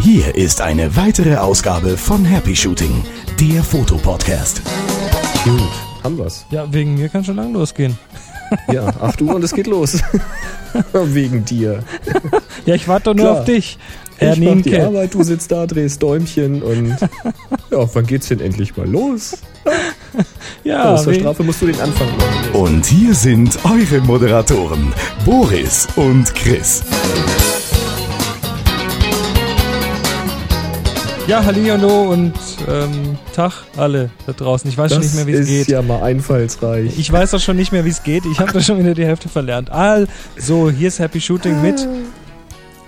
Hier ist eine weitere Ausgabe von Happy Shooting, der Fotopodcast. Gut, haben wir's. Ja, wegen mir kann schon lang losgehen. Ja, 8 Uhr und es geht los. Wegen dir. Ja, ich warte doch nur Klar. auf dich. Ich mach die. Arbeit, du sitzt da, drehst Däumchen und ja, wann geht's denn endlich mal los? Ja, Aus der we- Strafe musst du den Anfang machen. Und hier sind eure Moderatoren, Boris und Chris. ja Hallihallo und ähm, Tag alle da draußen. Ich weiß schon Das nicht mehr, wie es ist geht. ja mal einfallsreich. Ich weiß doch schon nicht mehr, wie es geht. Ich habe da schon wieder die Hälfte verlernt. Also, hier ist Happy Shooting mit,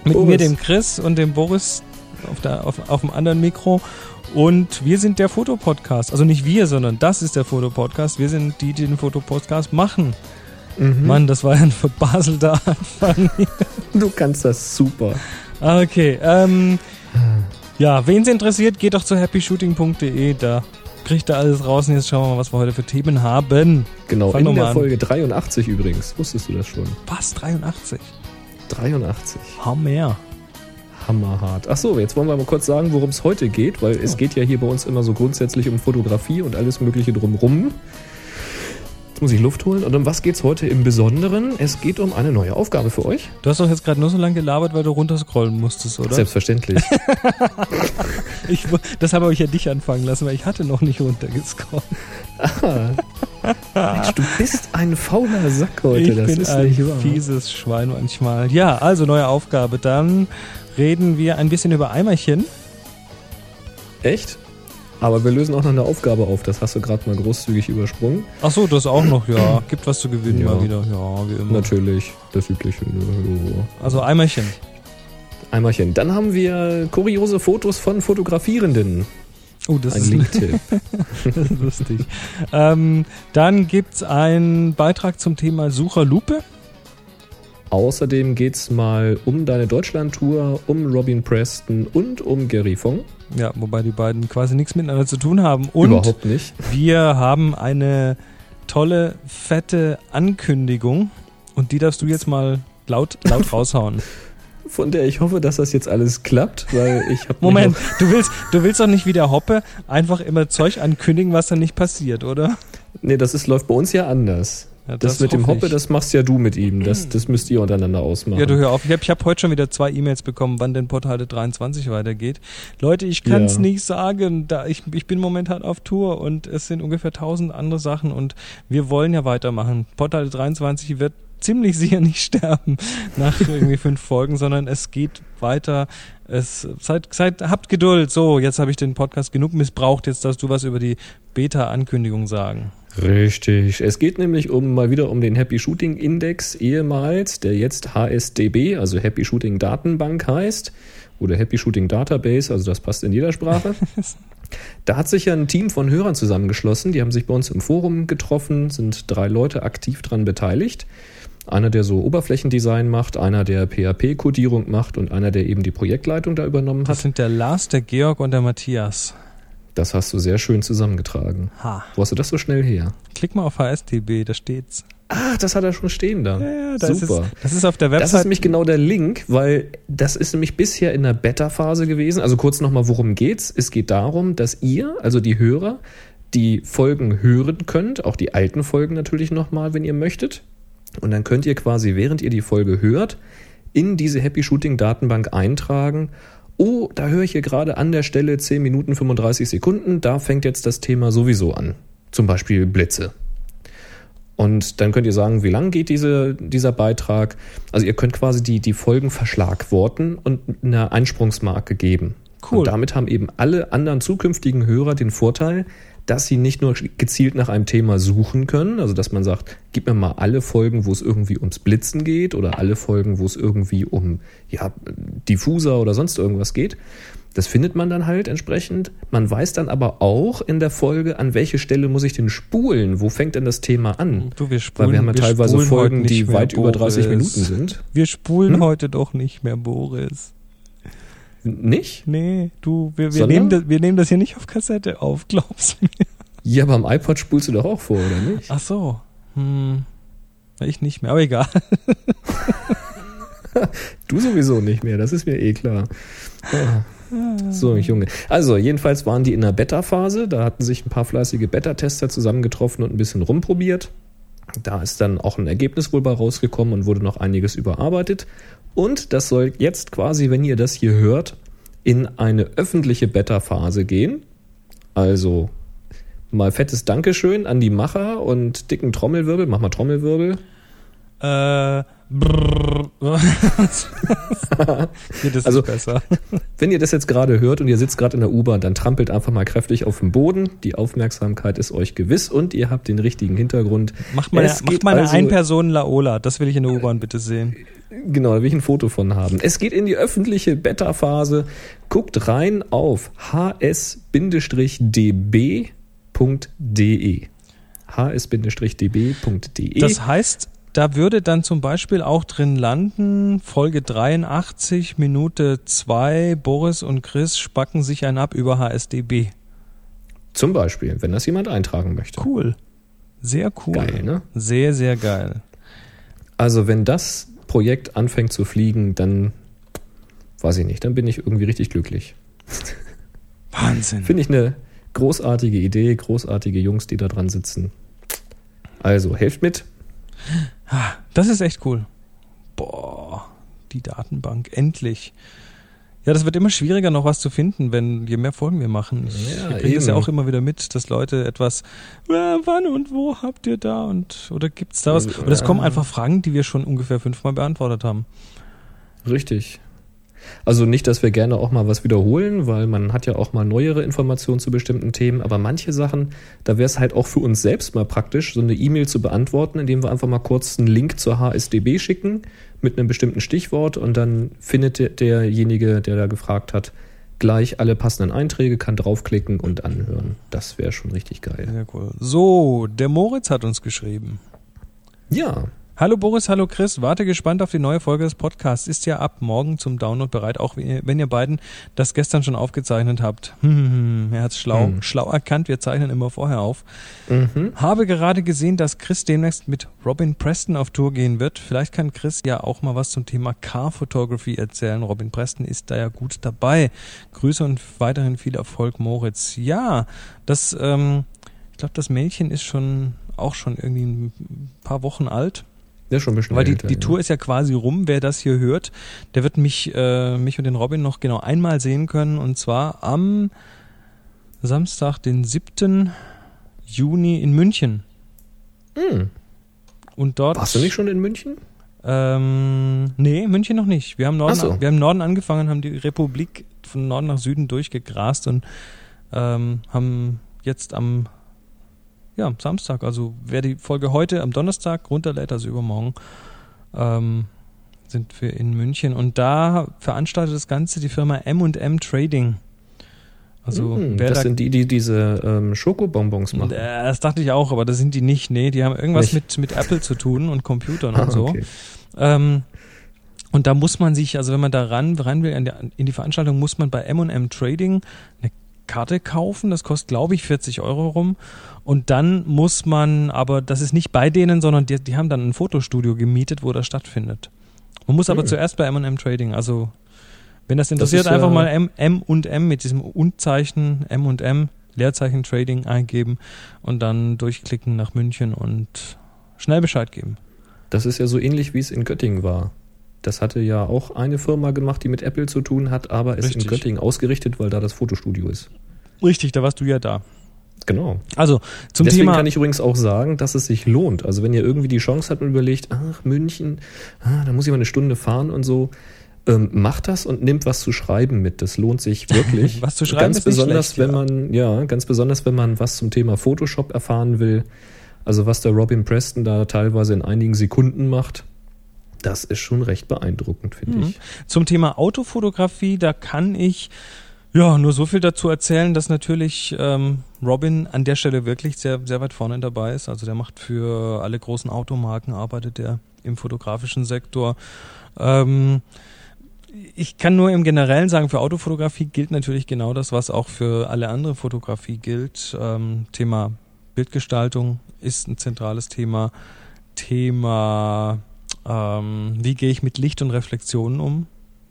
mit Boris. mir, dem Chris und dem Boris auf, der, auf, auf dem anderen Mikro. Und wir sind der Fotopodcast. Also nicht wir, sondern das ist der Fotopodcast. Wir sind die, die den Fotopodcast machen. Mhm. Mann, das war ja ein verbaselter Anfang. Du kannst das super. Ah, Okay, ähm, ja, wen es interessiert, geht doch zu happyshooting.de, da kriegt ihr alles raus und jetzt schauen wir mal, was wir heute für Themen haben. Genau, Fang in der an. Folge 83 übrigens. Wusstest du das schon? Was, 83? 83. Hammer. Hammerhart. Achso, jetzt wollen wir mal kurz sagen, worum es heute geht, weil es geht ja hier bei uns immer so grundsätzlich um Fotografie und alles Mögliche drumrum. Jetzt muss ich Luft holen. Und um was geht's heute im Besonderen? Es geht um eine neue Aufgabe für euch. Du hast doch jetzt gerade nur so lange gelabert, weil du runterscrollen musstest, oder? Selbstverständlich. Ich, das habe ich ja dich anfangen lassen, weil ich hatte noch nicht runtergescrollt. Mensch, du bist ein fauler Sack heute. ich das bin ist ein fieses Schwein manchmal. Ja, also neue Aufgabe. Dann reden wir ein bisschen über Eimerchen. Echt? Aber wir lösen auch noch eine Aufgabe auf. Das hast du gerade mal großzügig übersprungen. Ach so, das auch noch, ja. Gibt was zu gewinnen Ja. mal wieder. Ja, wie immer. Natürlich, das übliche. Also Eimerchen. Eimerchen. Dann haben wir kuriose Fotos von Fotografierenden. Oh, das Ein ist Link-Tipp. Das ist lustig. ähm, dann gibt's einen Beitrag zum Thema Sucherlupe. Außerdem geht's mal um deine Deutschland-Tour, um Robin Preston und um Gary Fong. Ja, wobei die beiden quasi nichts miteinander zu tun haben. Und Überhaupt nicht. wir haben eine tolle, fette Ankündigung. Und die darfst du jetzt mal laut, laut raushauen. Von der ich hoffe, dass das jetzt alles klappt, weil ich habe Moment, du willst, du willst doch nicht wie der Hoppe einfach immer Zeug ankündigen, was dann nicht passiert, oder? Nee, das ist, läuft bei uns ja anders. Ja, Das, mit dem Hoppe, ich. das machst ja du mit ihm. Das, das müsst ihr untereinander ausmachen. Ja, du hör auf. Ich habe ich hab heute schon wieder zwei E-Mails bekommen, wann denn Portale 23 weitergeht. Leute, ich kann es Ja. nicht sagen. Da ich, ich bin momentan auf Tour und es sind ungefähr tausend andere Sachen und wir wollen ja weitermachen. Portale 23 wird ziemlich sicher nicht sterben nach irgendwie fünf Folgen, sondern es geht weiter. Es seid, seid habt Geduld. So, jetzt habe ich den Podcast genug missbraucht. Jetzt darfst du was über die Beta-Ankündigung sagen. Richtig. Es geht nämlich um mal wieder um den Happy Shooting Index ehemals, der jetzt HSDB, also Happy Shooting Datenbank heißt. Oder Happy Shooting Database, also das passt in jeder Sprache. Da hat sich ja ein Team von Hörern zusammengeschlossen, die haben sich bei uns im Forum getroffen, sind drei Leute aktiv dran beteiligt. Einer, der so Oberflächendesign macht, einer, der PHP-Codierung macht und einer, der eben die Projektleitung da übernommen Das hat. sind der Lars, der Georg und der Matthias. Das hast du sehr schön zusammengetragen. Ha. Wo hast du das so schnell her? Klick mal auf HSDB, da steht's. Ach, das hat er schon stehen da. Ja, ja, da Super. Ist das ist auf der Das Website. ist nämlich genau der Link, weil das ist nämlich bisher in der Beta-Phase gewesen. Also kurz nochmal, worum geht's? Es geht darum, dass ihr, also die Hörer, die Folgen hören könnt, auch die alten Folgen natürlich nochmal, wenn ihr möchtet. Und dann könnt ihr quasi, während ihr die Folge hört, in diese Happy Shooting Datenbank eintragen. Oh, da höre ich hier gerade an der Stelle 10 Minuten 35 Sekunden, da fängt jetzt das Thema sowieso an. Zum Beispiel Blitze. Und dann könnt ihr sagen, wie lang geht diese, dieser Beitrag. Also ihr könnt quasi die, die Folgen verschlagworten und eine Einsprungsmarke geben. Cool. Und damit haben eben alle anderen zukünftigen Hörer den Vorteil, dass sie nicht nur gezielt nach einem Thema suchen können, also dass man sagt, gib mir mal alle Folgen, wo es irgendwie ums Blitzen geht oder alle Folgen, wo es irgendwie um ja, Diffuser oder sonst irgendwas geht. Das findet man dann halt entsprechend. Man weiß dann aber auch in der Folge, an welche Stelle muss ich denn spulen? Wo fängt denn das Thema an? Du, wir spulen, Weil wir haben ja teilweise Folgen, die weit über 30 Boris. Minuten sind. Wir spulen Hm? heute doch nicht mehr, Boris. Nicht? Nee, du, wir, wir, nehmen das, wir nehmen das hier nicht auf Kassette auf, glaubst du mir? Ja, aber am iPod spulst du doch auch vor, oder nicht? Ach so. Hm. Ich nicht mehr, aber egal. du sowieso nicht mehr, das ist mir eh klar. Ah. So, Junge. Also, jedenfalls waren die in der Beta-Phase. Da hatten sich ein paar fleißige Beta-Tester zusammengetroffen und ein bisschen rumprobiert. Da ist dann auch ein Ergebnis wohl bei rausgekommen und wurde noch einiges überarbeitet. Und das soll jetzt quasi, wenn ihr das hier hört, in eine öffentliche Beta-Phase gehen. Also mal fettes Dankeschön an die Macher und dicken Trommelwirbel. Mach mal Trommelwirbel. Äh, brrr. Geht das Also-? Wenn ihr das jetzt gerade hört und ihr sitzt gerade in der U-Bahn, dann trampelt einfach mal kräftig auf den Boden. Die Aufmerksamkeit ist euch gewiss und ihr habt den richtigen Hintergrund. Macht mal, eine, Es macht mal eine also- Ein-Personen-Laola. Das will ich in der U-Bahn bitte sehen. Genau, da will ich ein Foto von haben. Es geht in die öffentliche Beta-Phase. Guckt rein auf hs-db.de. hs-db.de. Das heißt, da würde dann zum Beispiel auch drin landen, Folge 83, Minute 2, Boris und Chris spacken sich ein ab über HSDB. Zum Beispiel, wenn das jemand eintragen möchte. Cool. Sehr cool. Geil, ne? Sehr, sehr geil. Also wenn das Projekt anfängt zu fliegen, dann weiß ich nicht, dann bin ich irgendwie richtig glücklich. Wahnsinn. Finde ich eine großartige Idee, großartige Jungs, die da dran sitzen. Also, helft mit. Das ist echt cool. Boah, die Datenbank, endlich. Ja, das wird immer schwieriger, noch was zu finden, wenn je mehr Folgen wir machen. Ich Ja, kriege das ja auch immer wieder mit, dass Leute etwas, äh, wann und wo habt ihr da und oder gibt's da was? Ja. Und es kommen einfach Fragen, die wir schon ungefähr fünfmal beantwortet haben. Richtig. Also nicht, dass wir gerne auch mal was wiederholen, weil man hat ja auch mal neuere Informationen zu bestimmten Themen, aber manche Sachen, da wäre es halt auch für uns selbst mal praktisch, so eine E-Mail zu beantworten, indem wir einfach mal kurz einen Link zur HSDB schicken mit einem bestimmten Stichwort und dann findet der- derjenige, der da gefragt hat, gleich alle passenden Einträge, kann draufklicken und anhören. Das wäre schon richtig geil. Sehr cool. So, der Moritz hat uns geschrieben. Ja, Hallo Boris, hallo Chris, warte gespannt auf die neue Folge des Podcasts. Ist ja ab morgen zum Download bereit, auch wenn ihr- beiden das gestern schon aufgezeichnet habt. Hm, er hat's schlau, Hm. schlau erkannt, wir zeichnen immer vorher auf. mhm. Habe gerade gesehen, dass Chris demnächst mit Robin Preston auf Tour gehen wird. Vielleicht kann Chris ja auch mal was zum Thema Car Photography erzählen. Robin Preston ist da ja gut dabei. Grüße und weiterhin viel Erfolg, Moritz. Ja, das, ähm, ich glaube, das Mädchen ist schon auch schon irgendwie ein paar Wochen alt. Ist schon ein bisschen Weil die, älter, die ja. Tour ist ja quasi rum. Wer das hier hört, der wird mich, äh, mich und den Robin noch genau einmal sehen können. Und zwar am Samstag, den 7. Juni in München. Hm. Und dort. Warst du nicht schon in München? Ähm, nee, München noch nicht. Wir haben, Norden, so. wir haben im Norden angefangen, haben die Republik von Norden nach Süden durchgegrast und ähm, haben jetzt am ja, Samstag, also wer die Folge heute am Donnerstag runterlädt, also übermorgen, ähm, sind wir in München und da veranstaltet das Ganze die Firma M&M Trading. Also wer das da sind die, die diese ähm, Schokobonbons machen. äh, das dachte ich auch, aber das sind die nicht. Nee, die haben irgendwas Nicht? mit, mit Apple zu tun und Computern Ah, und so. okay. Ähm, und da muss man sich, also wenn man da ran, ran will in die, in die Veranstaltung, muss man bei M&M Trading eine Karte kaufen. Das kostet, glaube ich, 40 Euro rum. Und dann muss man, aber das ist nicht bei denen, sondern die, die haben dann ein Fotostudio gemietet, wo das stattfindet. Man muss aber Hm. zuerst bei M&M Trading, also wenn das Das interessiert, ist ja- einfach mal M, M und M mit diesem Und-Zeichen, M und M, Leerzeichen Trading eingeben und dann durchklicken nach München und schnell Bescheid geben. Das ist ja so ähnlich, wie es in Göttingen war. Das hatte ja auch eine Firma gemacht, die mit Apple zu tun hat, aber ist Richtig. in Göttingen ausgerichtet, weil da das Fotostudio ist. Richtig, da warst du ja da. Genau. Also zum Deswegen Thema. kann ich übrigens auch sagen, dass es sich lohnt. Also wenn ihr irgendwie die Chance habt und überlegt, ach, München, ah, da muss ich mal eine Stunde fahren und so, ähm, macht das und nimmt was zu schreiben mit. Das lohnt sich wirklich. Was zu schreiben ganz ist besonders, schlecht, wenn man, ja, ganz besonders, wenn man was zum Thema Photoshop erfahren will. Also was der Robin Preston da teilweise in einigen Sekunden macht, das ist schon recht beeindruckend, finde Mhm. ich. Zum Thema Autofotografie, da kann ich ja nur so viel dazu erzählen, dass natürlich ähm, Robin an der Stelle wirklich sehr, sehr weit vorne dabei ist. Also der macht für alle großen Automarken, arbeitet er im fotografischen Sektor. Ähm, ich kann nur im Generellen sagen, für Autofotografie gilt natürlich genau das, was auch für alle andere Fotografie gilt. Ähm, Thema Bildgestaltung ist ein zentrales Thema. Thema Ähm, wie gehe ich mit Licht und Reflexionen um?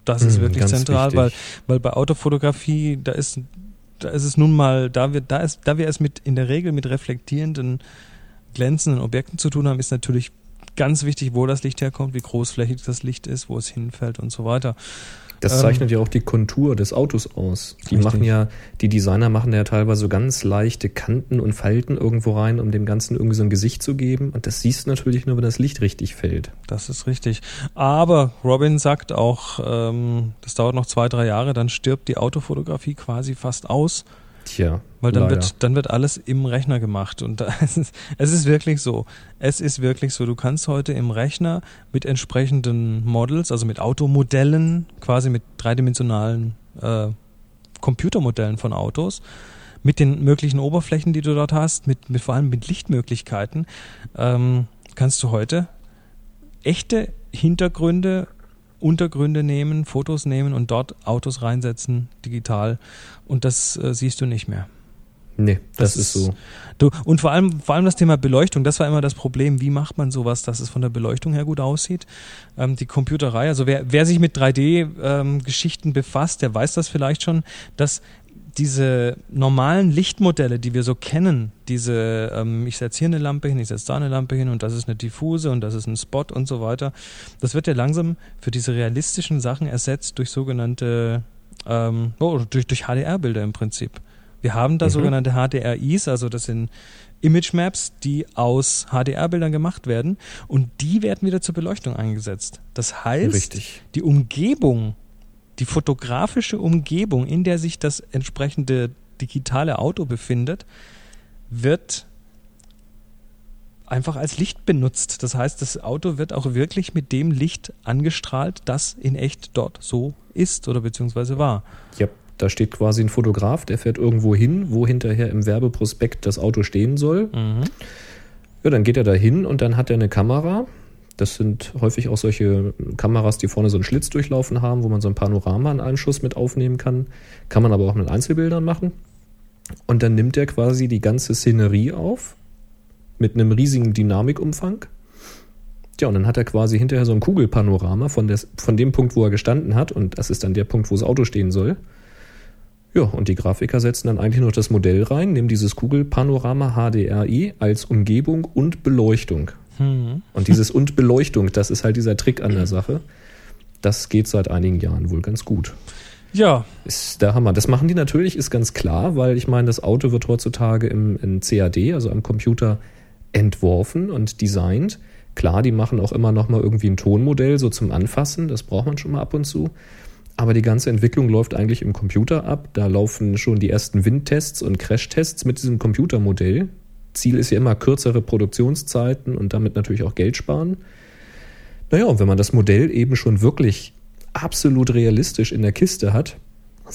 Das ist Mhm, wirklich zentral, wichtig. weil, weil bei Autofotografie, da ist, da ist es nun mal, da wir, da ist, da wir es mit, in der Regel mit reflektierenden, glänzenden Objekten zu tun haben, ist natürlich ganz wichtig, wo das Licht herkommt, wie großflächig das Licht ist, wo es hinfällt und so weiter. Das Ähm, zeichnet ja auch die Kontur des Autos aus. Die Richtig. machen ja, die Designer machen ja teilweise so ganz leichte Kanten und Falten irgendwo rein, um dem Ganzen irgendwie so ein Gesicht zu geben. Und das siehst du natürlich nur, wenn das Licht richtig fällt. Das ist richtig. Aber Robin sagt auch, ähm, das dauert noch zwei, drei Jahre, dann stirbt die Autofotografie quasi fast aus. Tja, Weil dann leider. wird, dann wird alles im Rechner gemacht. Und es, ist, es ist wirklich so. Es ist wirklich so. Du kannst heute im Rechner mit entsprechenden Models, also mit Automodellen, quasi mit dreidimensionalen äh, Computermodellen von Autos, mit den möglichen Oberflächen, die du dort hast, mit, mit vor allem mit Lichtmöglichkeiten, ähm, kannst du heute echte Hintergründe, Untergründe nehmen, Fotos nehmen und dort Autos reinsetzen, digital. Und das äh, siehst du nicht mehr. Nee, das, Das ist so. Du, und vor allem, vor allem das Thema Beleuchtung, das war immer das Problem. Wie macht man sowas, dass es von der Beleuchtung her gut aussieht? Ähm, die Computerei, also wer, wer sich mit 3D-Geschichten befasst, der weiß das vielleicht schon, dass diese normalen Lichtmodelle, die wir so kennen, diese, ähm, ich setze hier eine Lampe hin, ich setze da eine Lampe hin und das ist eine Diffuse und das ist ein Spot und so weiter, das wird ja langsam für diese realistischen Sachen ersetzt durch sogenannte, ähm, oh, durch, durch HDR-Bilder im Prinzip. Wir haben da Mhm. sogenannte HDRIs, also das sind Image Maps, die aus HDR-Bildern gemacht werden und die werden wieder zur Beleuchtung eingesetzt. Das heißt, Richtig. die Umgebung, die fotografische Umgebung, in der sich das entsprechende digitale Auto befindet, wird einfach als Licht benutzt. Das heißt, das Auto wird auch wirklich mit dem Licht angestrahlt, das in echt dort so ist oder beziehungsweise war. Ja, da steht quasi ein Fotograf, der fährt irgendwo hin, wo hinterher im Werbeprospekt das Auto stehen soll. Mhm. Ja, dann geht er da hin und dann hat er eine Kamera. Das sind häufig auch solche Kameras, die vorne so einen Schlitz durchlaufen haben, wo man so ein Panorama in einen Schuss mit aufnehmen kann. Kann man aber auch mit Einzelbildern machen. Und dann nimmt er quasi die ganze Szenerie auf mit einem riesigen Dynamikumfang. Ja, und dann hat er quasi hinterher so ein Kugelpanorama von, des, von dem Punkt, wo er gestanden hat. Und das ist dann der Punkt, wo das Auto stehen soll. Ja, und die Grafiker setzen dann eigentlich nur das Modell rein, nehmen dieses Kugelpanorama HDRI als Umgebung und Beleuchtung. Mhm. Und dieses und Beleuchtung, das ist halt dieser Trick an der Sache. Das geht seit einigen Jahren wohl ganz gut. Ja, Ist der Hammer. Das machen die natürlich, ist ganz klar, weil ich meine, das Auto wird heutzutage im, im CAD, also am Computer, entworfen und designt. Klar, die machen auch immer noch mal irgendwie ein Tonmodell so zum Anfassen, das braucht man schon mal ab und zu. Aber die ganze Entwicklung läuft eigentlich im Computer ab. Da laufen schon die ersten Windtests und Crashtests mit diesem Computermodell. Ziel ist ja immer kürzere Produktionszeiten und damit natürlich auch Geld sparen. Naja, und wenn man das Modell eben schon wirklich absolut realistisch in der Kiste hat,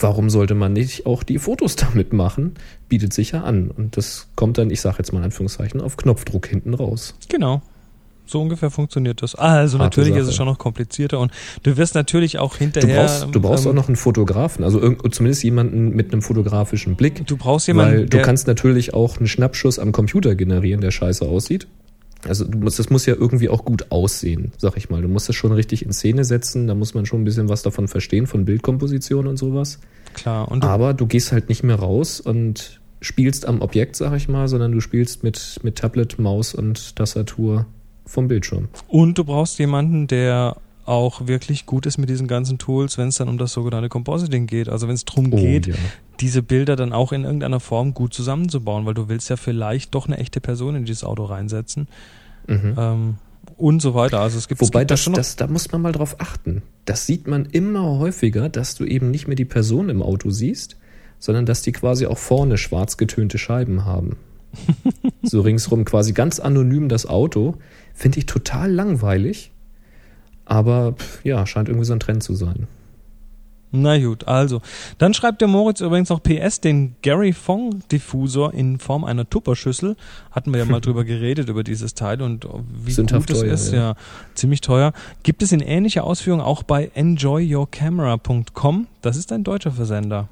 warum sollte man nicht auch die Fotos damit machen? Bietet sich ja an. Und das kommt dann, ich sage jetzt mal in Anführungszeichen, auf Knopfdruck hinten raus. Genau. So ungefähr funktioniert das. Also Harte natürlich ist Sache. es schon noch komplizierter und du wirst natürlich auch Du hinterher. brauchst, du brauchst ähm, auch noch einen Fotografen, also zumindest jemanden mit einem fotografischen Blick. Du brauchst jemanden, weil du kannst natürlich auch einen Schnappschuss am Computer generieren, der scheiße aussieht. Also du musst, das muss ja irgendwie auch gut aussehen, sag ich mal. Du musst das schon richtig in Szene setzen, da muss man schon ein bisschen was davon verstehen, von Bildkomposition und sowas. Klar. Und du, Aber du gehst halt nicht mehr raus und spielst am Objekt, sag ich mal, sondern du spielst mit, mit Tablet, Maus und Tastatur vom Bildschirm. und du brauchst jemanden, der auch wirklich gut ist mit diesen ganzen Tools, wenn es dann um das sogenannte Compositing geht. Also wenn es darum Oh, geht, ja. diese Bilder dann auch in irgendeiner Form gut zusammenzubauen, weil du willst ja vielleicht doch eine echte Person in dieses Auto reinsetzen Mhm. ähm, und so weiter. Also es gibt, es Wobei, gibt da das, schon noch das, da muss man mal drauf achten. Das sieht man immer häufiger, dass du eben nicht mehr die Person im Auto siehst, sondern dass die quasi auch vorne schwarz getönte Scheiben haben. so ringsrum quasi ganz anonym das Auto. Finde ich total langweilig. Aber ja, scheint irgendwie so ein Trend zu sein. Na gut, also. Dann schreibt der Moritz übrigens noch PS, den Gary Fong Diffusor in Form einer Tupperschüssel. Hatten wir ja mal drüber geredet, über dieses Teil und wie Sündhaft gut es ist. ja. Ja. ziemlich teuer. Gibt es in ähnlicher Ausführung auch bei enjoyyourcamera.com. Das ist ein deutscher Versender.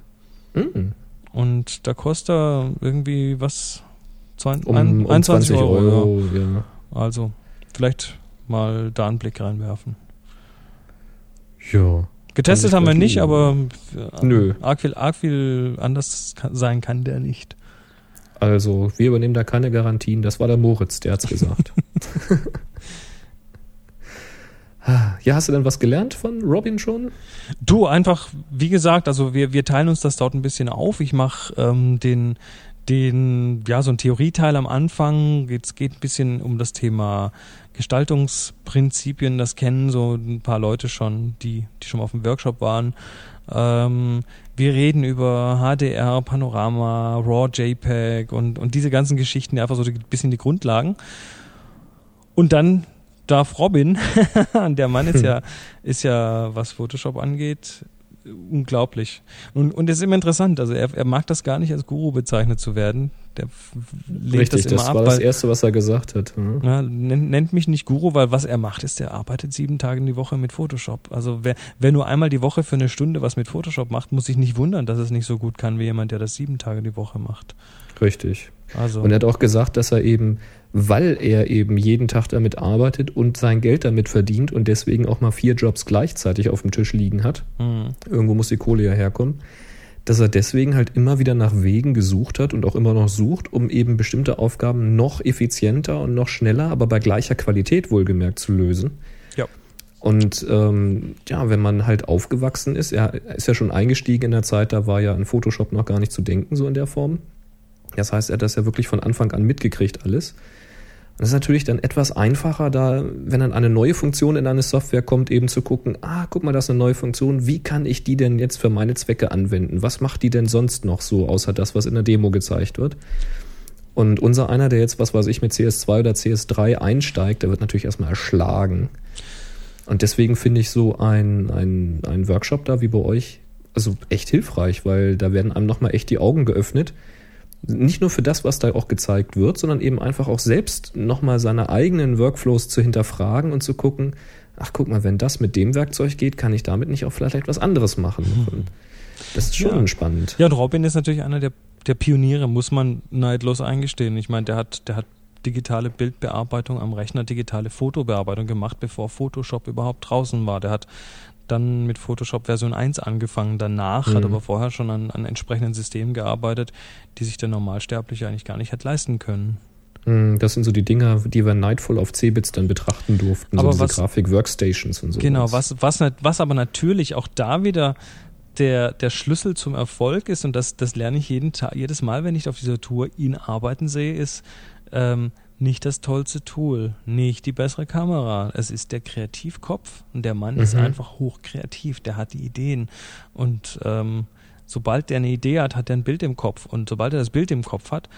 Mhm. Und da kostet er irgendwie was? Um, ein- um 21 20 Euro. Euro, ja. Ja. Also, vielleicht mal da einen Blick reinwerfen. Ja. Getestet haben wir ich nicht, tun. aber äh, Nö. arg viel, arg viel anders kann, sein kann der nicht. Also, wir übernehmen da keine Garantien. Das war der Moritz, der hat's gesagt. ja, hast du denn was gelernt von Robin schon? Du, einfach, wie gesagt, also wir, wir teilen uns das dort ein bisschen auf. Ich mache ähm, den, den, ja, so ein Theorieteil am Anfang. Es geht ein bisschen um das Thema Gestaltungsprinzipien. Das kennen so ein paar Leute schon, die, die schon mal auf dem Workshop waren. Ähm, wir reden über HDR, Panorama, RAW, JPEG und, und diese ganzen Geschichten, einfach so ein bisschen die Grundlagen. Und dann darf Robin, der Mann ist ja, ist ja, was Photoshop angeht, unglaublich. Und, und es ist immer interessant, also er, er mag das gar nicht als Guru bezeichnet zu werden. Der lehnt Richtig, das immer das ab, war das Erste, was er gesagt hat. Hm? ja, nennt, nennt mich nicht Guru, weil was er macht, ist, er arbeitet sieben Tage in die Woche mit Photoshop. Also wer, wer nur einmal die Woche für eine Stunde was mit Photoshop macht, muss sich nicht wundern, dass es nicht so gut kann wie jemand, der das sieben Tage die Woche macht. Richtig. Also Und er hat auch gesagt, dass er eben, weil er eben jeden Tag damit arbeitet und sein Geld damit verdient und deswegen auch mal vier Jobs gleichzeitig auf dem Tisch liegen hat, hm. irgendwo muss die Kohle ja herkommen, dass er deswegen halt immer wieder nach Wegen gesucht hat und auch immer noch sucht, um eben bestimmte Aufgaben noch effizienter und noch schneller, aber bei gleicher Qualität wohlgemerkt zu lösen. Ja. Und ähm, ja, wenn man halt aufgewachsen ist, er ist ja schon eingestiegen in der Zeit, da war ja an Photoshop noch gar nicht zu denken, so in der Form. Das heißt, er hat das ja wirklich von Anfang an mitgekriegt alles. Und das ist natürlich dann etwas einfacher, da, wenn dann eine neue Funktion in eine Software kommt, eben zu gucken, ah, guck mal, das ist eine neue Funktion, wie kann ich die denn jetzt für meine Zwecke anwenden? Was macht die denn sonst noch so, außer das, was in der Demo gezeigt wird? Und unser einer, der jetzt, was weiß ich, mit CS2 oder CS3 einsteigt, der wird natürlich erstmal erschlagen. Und deswegen finde ich so ein, ein, ein Workshop da wie bei euch, also echt hilfreich, weil da werden einem nochmal echt die Augen geöffnet. Nicht nur für das, was da auch gezeigt wird, sondern eben einfach auch selbst nochmal seine eigenen Workflows zu hinterfragen und zu gucken, ach guck mal, wenn das mit dem Werkzeug geht, kann ich damit nicht auch vielleicht etwas anderes machen. Und das ist schon Ja. spannend. Ja, und Robin ist natürlich einer der, der Pioniere, muss man neidlos eingestehen. Ich meine, der hat, der hat digitale Bildbearbeitung am Rechner, digitale Fotobearbeitung gemacht, bevor Photoshop überhaupt draußen war. Der hat dann mit Photoshop Version 1 angefangen, danach, hat Mhm. aber vorher schon an, an entsprechenden Systemen gearbeitet, die sich der Normalsterbliche eigentlich gar nicht hätte leisten können. Hm, Das sind so die Dinger, die wir Nightfall auf Cebits dann betrachten durften, Aber so diese Grafik-Workstations und so. Genau, was, was, was aber natürlich auch da wieder der, der Schlüssel zum Erfolg ist, und das, das lerne ich jeden Tag, jedes Mal, wenn ich auf dieser Tour ihn arbeiten sehe, ist ähm, nicht das tollste Tool, nicht die bessere Kamera. Es ist der Kreativkopf und der Mann ist Mhm. einfach hochkreativ, der hat die Ideen. Und ähm, sobald der eine Idee hat, hat er ein Bild im Kopf. Und sobald er das Bild im Kopf hat,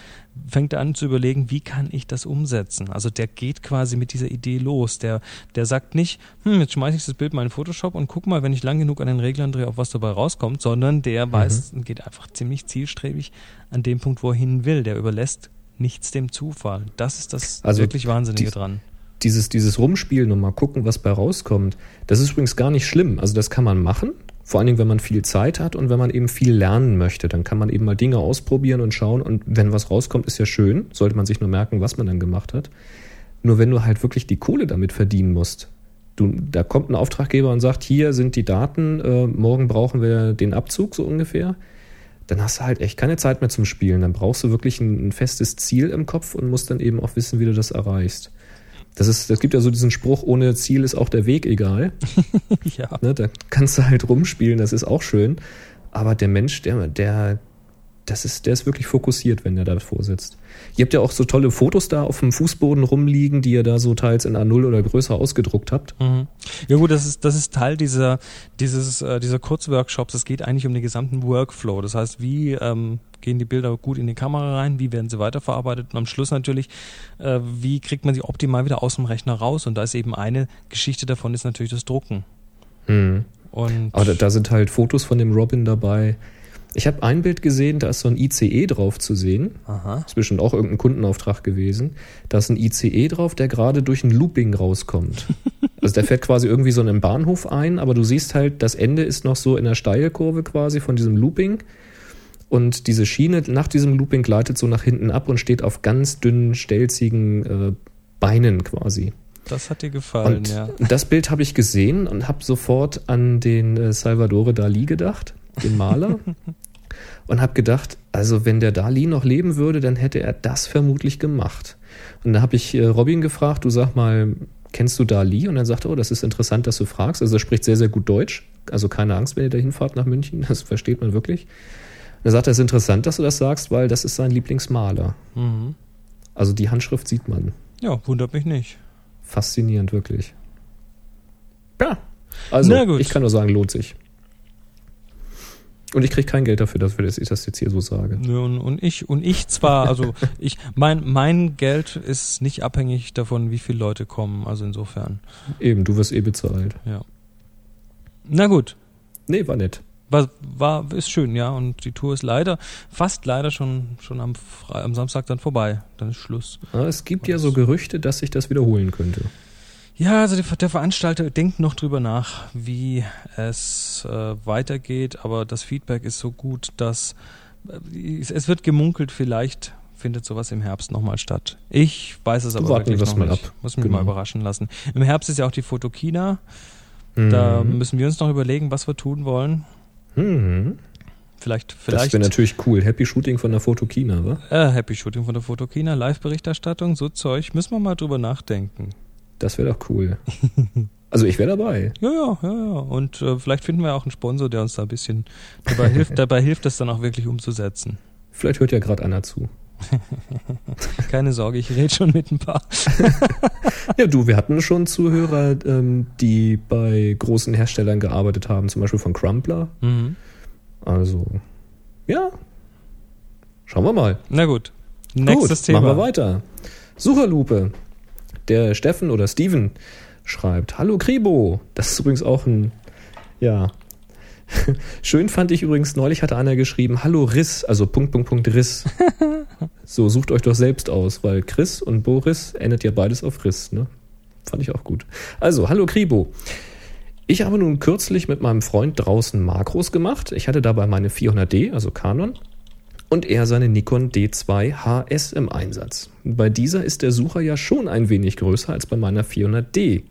fängt er an zu überlegen, wie kann ich das umsetzen? Also der geht quasi mit dieser Idee los. Der, der sagt nicht, hm, jetzt schmeiße ich das Bild mal in Photoshop und guck mal, wenn ich lang genug an den Reglern drehe, auf was dabei rauskommt, sondern der weiß, geht einfach ziemlich zielstrebig an dem Punkt, wo er hin will. Der überlässt nichts dem Zufall. Das ist das Also wirklich Wahnsinnige die- dran. dieses, dieses Rumspielen und mal gucken, was bei rauskommt, das ist übrigens gar nicht schlimm. Also das kann man machen. Vor allen Dingen, wenn man viel Zeit hat und wenn man eben viel lernen möchte, dann kann man eben mal Dinge ausprobieren und schauen. Und wenn was rauskommt, ist ja schön. Sollte man sich nur merken, was man dann gemacht hat. Nur wenn du halt wirklich die Kohle damit verdienen musst, du, da kommt ein Auftraggeber und sagt, hier sind die Daten, äh, morgen brauchen wir den Abzug so ungefähr, dann hast du halt echt keine Zeit mehr zum Spielen. Dann brauchst du wirklich ein, ein festes Ziel im Kopf und musst dann eben auch wissen, wie du das erreichst. Das ist, das gibt ja so diesen Spruch, ohne Ziel ist auch der Weg egal. ja. Ne, da kannst du halt rumspielen, das ist auch schön. Aber der Mensch, der, der, das ist, der ist wirklich fokussiert, wenn der davor sitzt. Ihr habt ja auch so tolle Fotos da auf dem Fußboden rumliegen, die ihr da so teils in A0 oder größer ausgedruckt habt. Mhm. Ja gut, das ist, das ist Teil dieser, dieses, äh, dieser Kurzworkshops. Es geht eigentlich um den gesamten Workflow. Das heißt, wie ähm, gehen die Bilder gut in die Kamera rein, wie werden sie weiterverarbeitet und am Schluss natürlich, äh, wie kriegt man sie optimal wieder aus dem Rechner raus. Und da ist eben eine Geschichte davon, ist natürlich das Drucken. Hm. Und Aber da, da sind halt Fotos von dem Robin dabei. Ich habe ein Bild gesehen, da ist so ein ICE drauf zu sehen. Aha. ist bestimmt auch irgendein Kundenauftrag gewesen. Da ist ein ICE drauf, der gerade durch ein Looping rauskommt. Also der fährt quasi irgendwie so einen Bahnhof ein, aber du siehst halt, das Ende ist noch so in der Steilkurve quasi von diesem Looping. Und diese Schiene nach diesem Looping gleitet so nach hinten ab und steht auf ganz dünnen, stelzigen äh, Beinen quasi. Das hat dir gefallen, Und ja. das Bild habe ich gesehen und habe sofort an den äh, Salvadore Dali gedacht, den Maler. und habe gedacht, also wenn der Dali noch leben würde, dann hätte er das vermutlich gemacht. Und da habe ich äh, Robin gefragt, du sag mal, kennst du Dali? Und dann sagte er, oh, das ist interessant, dass du fragst. Also er spricht sehr, sehr gut Deutsch. Also keine Angst, wenn ihr da hinfahrt nach München. Das versteht man wirklich. Und er sagte, es ist interessant, dass du das sagst, weil das ist sein Lieblingsmaler. Mhm. Also die Handschrift sieht man. Ja, wundert mich nicht. Faszinierend, wirklich. Ja. Also, ich kann nur sagen, lohnt sich. Und ich kriege kein Geld dafür, dass ich das jetzt hier so sage. Und, und ich und ich zwar, also ich mein mein Geld ist nicht abhängig davon, wie viele Leute kommen. Also insofern, Eben, du wirst eh bezahlt. ja. Na gut, Nee, war nett. war, war ist schön, ja. Und die Tour ist leider fast leider schon schon am Fre am Samstag dann vorbei. Dann ist Schluss. Aber es gibt ja so Gerüchte, dass sich das wiederholen könnte. Ja, also der, der Veranstalter denkt noch drüber nach, wie es äh, weitergeht, aber das Feedback ist so gut, dass äh, es, wird gemunkelt, vielleicht findet sowas im Herbst nochmal statt. Ich weiß es aber Warten wirklich noch mal nicht. ab. Muss mich Genau. mal überraschen lassen. Im Herbst ist ja auch die Fotokina. Da Mhm. müssen wir uns noch überlegen, was wir tun wollen. Mhm. Vielleicht, Das vielleicht wäre natürlich cool. Happy Shooting von der Fotokina, wa? äh, Happy Shooting von der Fotokina, Live-Berichterstattung, so Zeug. Müssen wir mal drüber nachdenken. Das wäre doch cool. Also ich wäre dabei. Ja, ja, ja, ja. Und äh, vielleicht finden wir auch einen Sponsor, der uns da ein bisschen dabei hilft, dabei hilft, das dann auch wirklich umzusetzen. Vielleicht hört ja gerade einer zu. Keine Sorge, ich rede schon mit ein paar. Ja, du, wir hatten schon Zuhörer, ähm, die bei großen Herstellern gearbeitet haben, zum Beispiel von Crumpler. Mhm. Also, ja. Schauen wir mal. Na gut. Nächstes Gut, Thema. machen wir weiter. Sucherlupe. Der Steffen oder Steven schreibt, Hallo Kribo. Das ist übrigens auch ein, ja. Schön fand ich übrigens, neulich hatte einer geschrieben, Hallo Riss, also Punkt, Punkt, Punkt, Riss. so, sucht euch doch selbst aus, weil Chris und Boris endet ja beides auf Riss, ne? Fand ich auch gut. Also, Hallo Kribo. Ich habe nun kürzlich mit meinem Freund draußen Makros gemacht. Ich hatte dabei meine 400D, also Canon, und er seine Nikon D2 HS im Einsatz. Bei dieser ist der Sucher ja schon ein wenig größer als bei meiner 400D.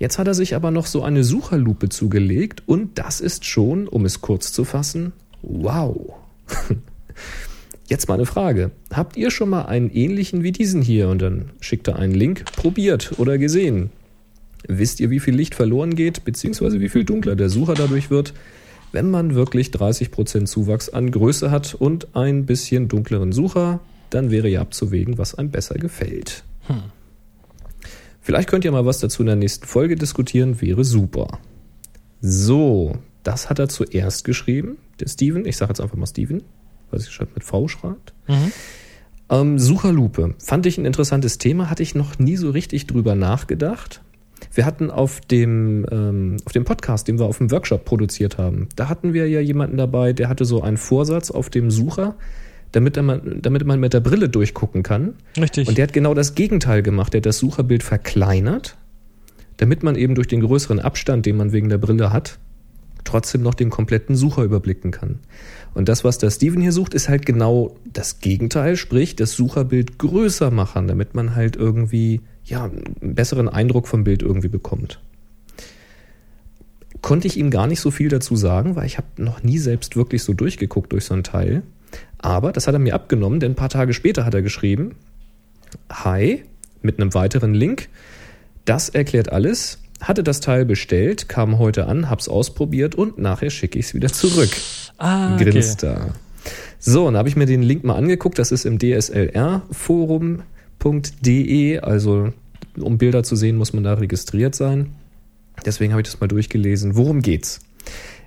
Jetzt hat er sich aber noch so eine Sucherlupe zugelegt und das ist schon, um es kurz zu fassen, wow. Jetzt mal eine Frage. Habt ihr schon mal einen ähnlichen wie diesen hier und dann schickt er einen Link probiert oder gesehen? Wisst ihr, wie viel Licht verloren geht, beziehungsweise wie viel dunkler der Sucher dadurch wird, wenn man wirklich 30% Zuwachs an Größe hat und ein bisschen dunkleren Sucher, dann wäre ja abzuwägen, was einem besser gefällt. Vielleicht könnt ihr mal was dazu in der nächsten Folge diskutieren, wäre super. So, das hat er zuerst geschrieben, der Steven. Ich sage jetzt einfach mal Steven, weil sich statt mit V schreibt. Mhm. Ähm, Sucherlupe. Fand ich ein interessantes Thema, hatte ich noch nie so richtig drüber nachgedacht. Wir hatten auf dem, ähm, auf dem Podcast, den wir auf dem Workshop produziert haben, da hatten wir ja jemanden dabei, der hatte so einen Vorsatz auf dem Sucher, damit, man, damit man mit der Brille durchgucken kann. Richtig. Und der hat genau das Gegenteil gemacht. Der hat das Sucherbild verkleinert, damit man eben durch den größeren Abstand, den man wegen der Brille hat, trotzdem noch den kompletten Sucher überblicken kann. Und das, was der Steven hier sucht, ist halt genau das Gegenteil, sprich das Sucherbild größer machen, damit man halt irgendwie ja, einen besseren Eindruck vom Bild irgendwie bekommt. Konnte ich ihm gar nicht so viel dazu sagen, weil ich habe noch nie selbst wirklich so durchgeguckt durch so ein Teil. Aber das hat er mir abgenommen, denn ein paar Tage später hat er geschrieben, Hi, mit einem weiteren Link. Das erklärt alles. Hatte das Teil bestellt, kam heute an, hab's ausprobiert und nachher schicke ich es wieder zurück. ah, okay. Grinst da. So, und habe ich mir den Link mal angeguckt. Das ist im DSLR-Forum.de. Also, um Bilder zu sehen, muss man da registriert sein. Deswegen habe ich das mal durchgelesen. Worum geht's?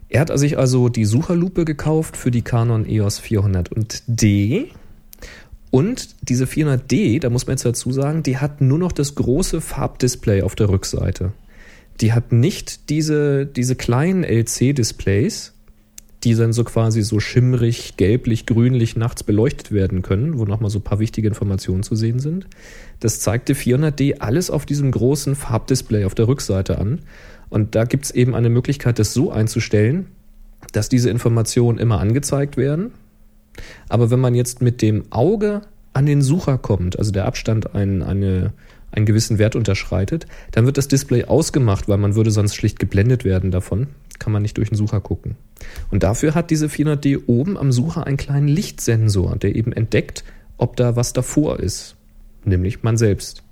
Er hat sich also die Sucherlupe gekauft für die Canon EOS 400D. Und diese 400D, da muss man jetzt dazu sagen, die hat nur noch das große Farbdisplay auf der Rückseite. Die hat nicht diese, diese kleinen LC-Displays, die dann so quasi so schimmrig, gelblich, grünlich nachts beleuchtet werden können, wo nochmal so ein paar wichtige Informationen zu sehen sind. Das zeigte 400D alles auf diesem großen Farbdisplay auf der Rückseite an. Und da gibt's eben eine Möglichkeit, das so einzustellen, dass diese Informationen immer angezeigt werden. Aber wenn man jetzt mit dem Auge an den Sucher kommt, also der Abstand ein, eine, einen gewissen Wert unterschreitet, dann wird das Display ausgemacht, weil man würde sonst schlicht geblendet werden davon. Kann man nicht durch den Sucher gucken. Und dafür hat diese 400D oben am Sucher einen kleinen Lichtsensor, der eben entdeckt, ob da was davor ist. Nämlich man selbst.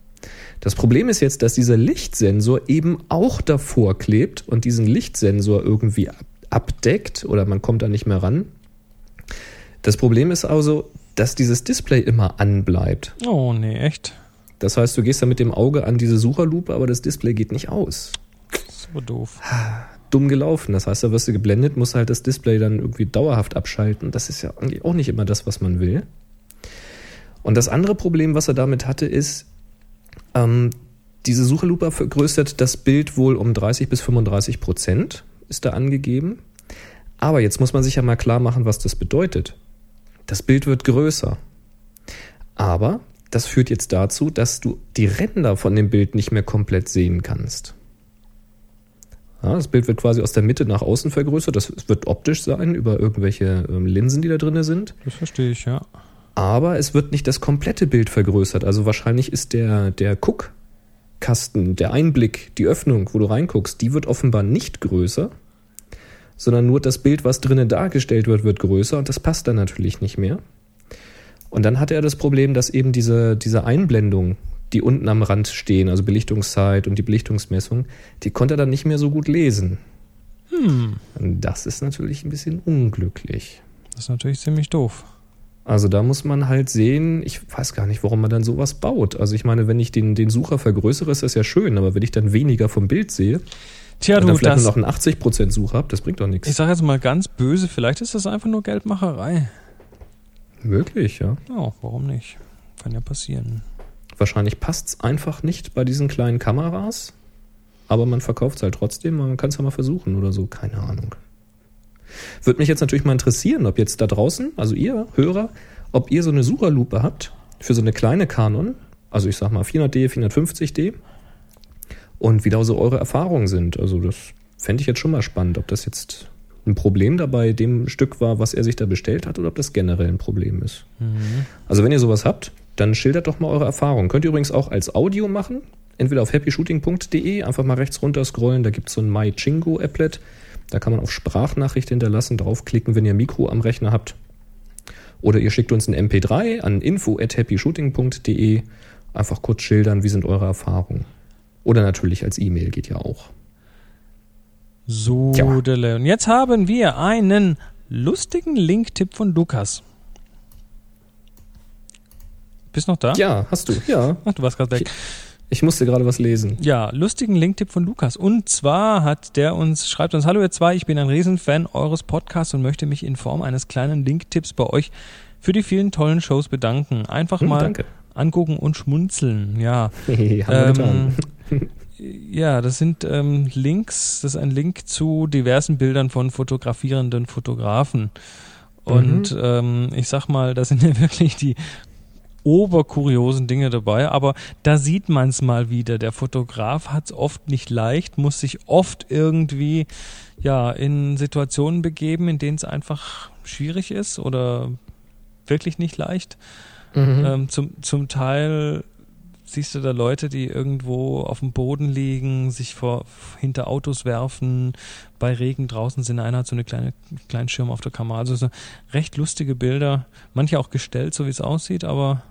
Das Problem ist jetzt, dass dieser Lichtsensor eben auch davor klebt und diesen Lichtsensor irgendwie abdeckt oder man kommt da nicht mehr ran. Das Problem ist also, dass dieses Display immer anbleibt. Oh, nee, echt. Das heißt, du gehst da mit dem Auge an diese Sucherlupe, aber das Display geht nicht aus. So doof. Dumm gelaufen. Das heißt, da wirst du geblendet, musst halt das Display dann irgendwie dauerhaft abschalten. Das ist ja eigentlich auch nicht immer das, was man will. Und das andere Problem, was er damit hatte, ist, ähm, diese Sucherlupe vergrößert das Bild wohl um 30 bis 35 Prozent, ist da angegeben. Aber jetzt muss man sich ja mal klar machen, was das bedeutet. Das Bild wird größer. Aber das führt jetzt dazu, dass du die Ränder von dem Bild nicht mehr komplett sehen kannst. Ja, das Bild wird quasi aus der Mitte nach außen vergrößert. Das wird optisch sein über irgendwelche ähm, Linsen, die da drin sind. Das verstehe ich, ja. Aber es wird nicht das komplette Bild vergrößert. Also wahrscheinlich ist der, der Guckkasten, der Einblick, die Öffnung, wo du reinguckst, die wird offenbar nicht größer, sondern nur das Bild, was drinnen dargestellt wird, wird größer und das passt dann natürlich nicht mehr. Und dann hatte er das Problem, dass eben diese, diese Einblendung, die unten am Rand stehen, also Belichtungszeit und die Belichtungsmessung, die konnte er dann nicht mehr so gut lesen. Hm. Und das ist natürlich ein bisschen unglücklich. Das ist natürlich ziemlich doof. Also da muss man halt sehen, ich weiß gar nicht, warum man dann sowas baut. Also ich meine, wenn ich den, den Sucher vergrößere, ist das ja schön, aber wenn ich dann weniger vom Bild sehe, Tja, und du, dann vielleicht das, nur noch einen 80% Sucher habe, das bringt doch nichts. ich sage jetzt mal ganz böse, vielleicht ist das einfach nur Geldmacherei. Möglich, ja. Ja, warum nicht? Kann ja passieren. Wahrscheinlich passt's einfach nicht bei diesen kleinen Kameras, aber man verkauft es halt trotzdem, man kann es ja mal versuchen oder so, keine Ahnung. Würde mich jetzt natürlich mal interessieren, ob jetzt da draußen, also ihr Hörer, ob ihr so eine Sucherlupe habt für so eine kleine Canon, also ich sag mal 400D, 450D und wie da so eure Erfahrungen sind. Also das fände ich jetzt schon mal spannend, ob das jetzt ein Problem dabei dem Stück war, was er sich da bestellt hat, oder ob das generell ein Problem ist. Also wenn ihr sowas habt, dann schildert doch mal eure Erfahrungen. Könnt ihr übrigens auch als Audio machen, entweder auf happyshooting.de, einfach mal rechts runter scrollen, da gibt es so ein MyChingo-Applet, da kann man auf Sprachnachricht hinterlassen, draufklicken, wenn ihr Mikro am Rechner habt. Oder ihr schickt uns ein MP3 an info at happyshooting.de, einfach kurz schildern, wie sind eure Erfahrungen. Oder natürlich als E-Mail geht ja auch. So. Dele. Und jetzt haben wir einen lustigen Link-Tipp von Lukas. Bist noch da? Ja, hast du, ja. Ach, du warst gerade weg. Ich musste gerade was lesen. Ja, lustigen Link-Tipp von Lukas. Und zwar hat der uns, schreibt uns, Hallo ihr zwei, ich bin ein Riesenfan eures Podcasts und möchte mich in Form eines kleinen Link-Tipps bei euch für die vielen tollen Shows bedanken. Einfach Hm, mal danke. angucken und schmunzeln. Ja, getan. Ähm, ja, das sind ähm, Links, das ist ein Link zu diversen Bildern von fotografierenden Fotografen. Und Mhm. ähm, ich sag mal, da sind ja wirklich die oberkuriosen Dinge dabei, aber da sieht man es mal wieder. Der Fotograf hat es oft nicht leicht, muss sich oft irgendwie ja in Situationen begeben, in denen es einfach schwierig ist oder wirklich nicht leicht. Mhm. Ähm, zum, zum Teil siehst du da Leute, die irgendwo auf dem Boden liegen, sich vor, hinter Autos werfen, bei Regen draußen sind, einer hat so eine kleine, kleinen Schirm auf der Kamera. Also so recht lustige Bilder, manche auch gestellt, so wie es aussieht, aber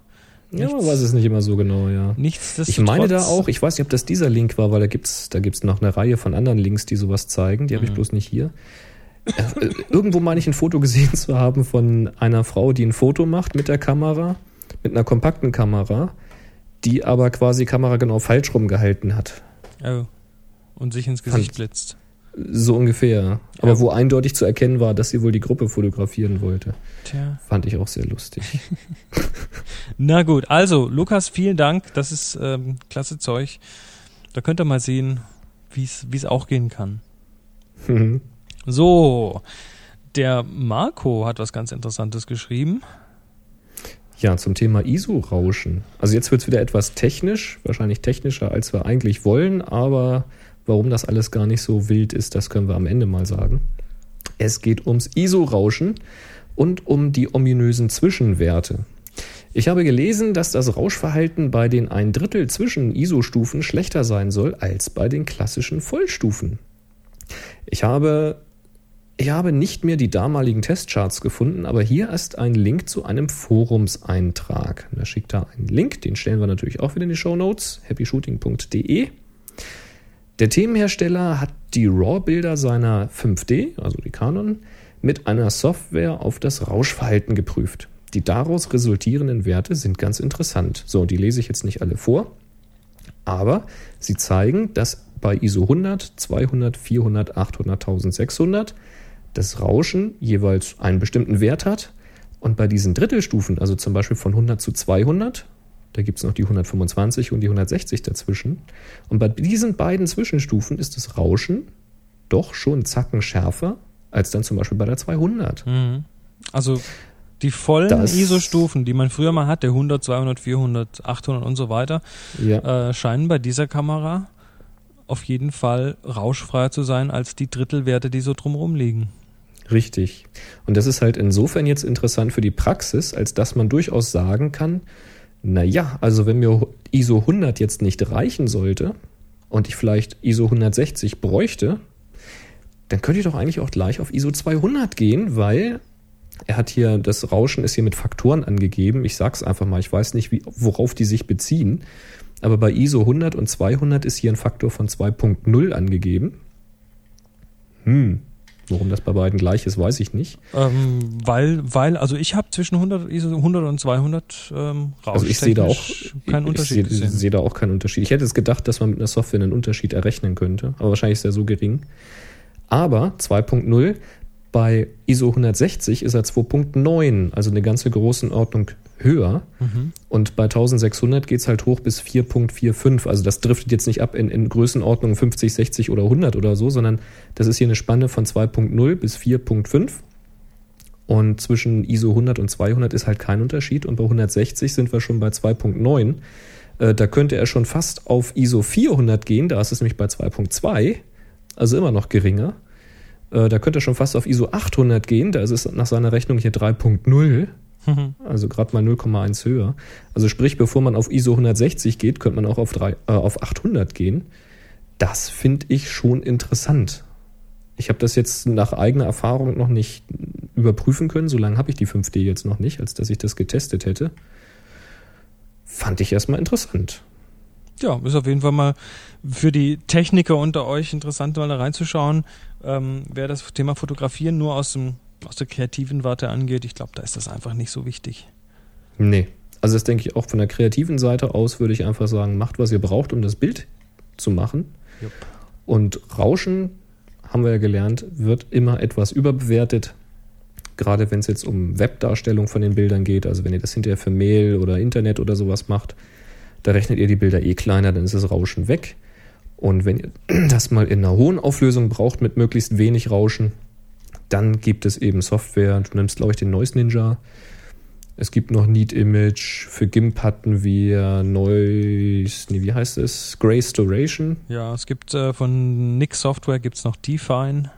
ja, man nichts- weiß es nicht immer so genau, ja. nichtsdestotrotz. Ich meine da auch, ich weiß nicht, ob das dieser Link war, weil da gibt's, da gibt's noch eine Reihe von anderen Links, die sowas zeigen. Die habe ich Mhm. bloß nicht hier. Äh, äh, Irgendwo meine ich ein Foto gesehen zu haben von einer Frau, die ein Foto macht mit der Kamera, mit einer kompakten Kamera, die aber quasi Kamera genau falsch rumgehalten hat. Oh. Und sich ins Gesicht Fand- blitzt. So ungefähr. Aber Ja. wo eindeutig zu erkennen war, dass sie wohl die Gruppe fotografieren wollte. Tja. Fand ich auch sehr lustig. Na gut, also Lukas, vielen Dank. Das ist ähm, klasse Zeug. Da könnt ihr mal sehen, wie es auch gehen kann. Mhm. So, der Marco hat was ganz Interessantes geschrieben. Ja, zum Thema ISO-Rauschen. Also jetzt wird's wieder etwas technisch, wahrscheinlich technischer, als wir eigentlich wollen, aber warum das alles gar nicht so wild ist, das können wir am Ende mal sagen. Es geht ums ISO-Rauschen und um die ominösen Zwischenwerte. Ich habe gelesen, dass das Rauschverhalten bei den ein Drittel zwischen ISO-Stufen schlechter sein soll als bei den klassischen Vollstufen. Ich habe, ich habe nicht mehr die damaligen Testcharts gefunden, aber hier ist ein Link zu einem Forumseintrag. Da schickt da einen Link, den stellen wir natürlich auch wieder in die Show Notes, happyshooting.de. Der Themenhersteller hat die RAW-Bilder seiner 5D, also die Canon, mit einer Software auf das Rauschverhalten geprüft. Die daraus resultierenden Werte sind ganz interessant. So, die lese ich jetzt nicht alle vor, aber sie zeigen, dass bei ISO 100, 200, 400, 800, 1600 das Rauschen jeweils einen bestimmten Wert hat und bei diesen Drittelstufen, also zum Beispiel von 100 zu 200, da gibt es noch die 125 und die 160 dazwischen. Und bei diesen beiden Zwischenstufen ist das Rauschen doch schon Zacken schärfer als dann zum Beispiel bei der 200. Mhm. Also die vollen ISO-Stufen, die man früher mal hatte, 100, 200, 400, 800 und so weiter, ja. äh, scheinen bei dieser Kamera auf jeden Fall rauschfreier zu sein als die Drittelwerte, die so drumherum liegen. Richtig. Und das ist halt insofern jetzt interessant für die Praxis, als dass man durchaus sagen kann, naja, also wenn mir ISO 100 jetzt nicht reichen sollte und ich vielleicht ISO 160 bräuchte, dann könnte ich doch eigentlich auch gleich auf ISO 200 gehen, weil er hat hier, das Rauschen ist hier mit Faktoren angegeben. Ich sag's einfach mal, ich weiß nicht, wie, worauf die sich beziehen. Aber bei ISO 100 und 200 ist hier ein Faktor von 2.0 angegeben. Hm, Warum das bei beiden gleich ist, weiß ich nicht. Ähm, weil, weil, also ich habe zwischen 100, ISO 100 und 200 ähm, Also ich sehe da auch keinen Unterschied. Ich sehe seh da auch keinen Unterschied. Ich hätte es gedacht, dass man mit einer Software einen Unterschied errechnen könnte, aber wahrscheinlich ist er so gering. Aber 2.0 bei ISO 160 ist er 2.9, also eine ganze Größenordnung höher. Mhm. Und bei 1600 geht es halt hoch bis 4.45. Also das driftet jetzt nicht ab in, in Größenordnung 50, 60 oder 100 oder so, sondern das ist hier eine Spanne von 2.0 bis 4.5. Und zwischen ISO 100 und 200 ist halt kein Unterschied. Und bei 160 sind wir schon bei 2.9. Äh, da könnte er schon fast auf ISO 400 gehen, da ist es nämlich bei 2.2, also immer noch geringer. Äh, da könnte er schon fast auf ISO 800 gehen, da ist es nach seiner Rechnung hier 3.0. Mhm. Also gerade mal 0,1 höher. Also sprich, bevor man auf ISO 160 geht, könnte man auch auf, drei, äh, auf 800 gehen. Das finde ich schon interessant. Ich habe das jetzt nach eigener Erfahrung noch nicht überprüfen können. So lange habe ich die 5D jetzt noch nicht, als dass ich das getestet hätte. Fand ich erstmal interessant. Ja, ist auf jeden Fall mal für die Techniker unter euch interessant, mal da reinzuschauen, ähm, wer das Thema Fotografieren nur aus, dem, aus der kreativen Warte angeht. Ich glaube, da ist das einfach nicht so wichtig. Nee. Also das denke ich auch von der kreativen Seite aus würde ich einfach sagen, macht, was ihr braucht, um das Bild zu machen. Jupp. Und Rauschen, haben wir ja gelernt, wird immer etwas überbewertet. Gerade wenn es jetzt um Webdarstellung von den Bildern geht, also wenn ihr das hinterher für Mail oder Internet oder sowas macht, da rechnet ihr die Bilder eh kleiner, dann ist das Rauschen weg. Und wenn ihr das mal in einer hohen Auflösung braucht mit möglichst wenig Rauschen, dann gibt es eben Software. Du nimmst, glaube ich, den Noise Ninja. Es gibt noch Neat Image. Für GIMP hatten wir Noise, nee, wie heißt es? Gray Storation. Ja, es gibt äh, von Nix Software gibt es noch Define.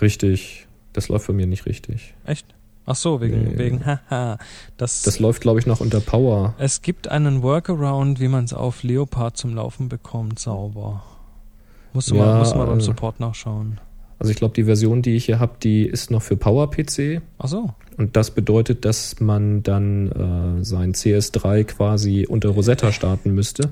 Richtig. Das läuft bei mir nicht richtig. Echt? Ach so, wegen, nee. wegen, haha. Das, das läuft, glaube ich, noch unter Power. Es gibt einen Workaround, wie man es auf Leopard zum Laufen bekommt, sauber. Musst du ja, mal, mal beim äh, Support nachschauen. Also ich glaube, die Version, die ich hier habe, die ist noch für Power-PC. Ach so. Und das bedeutet, dass man dann äh, sein CS3 quasi unter Rosetta starten müsste.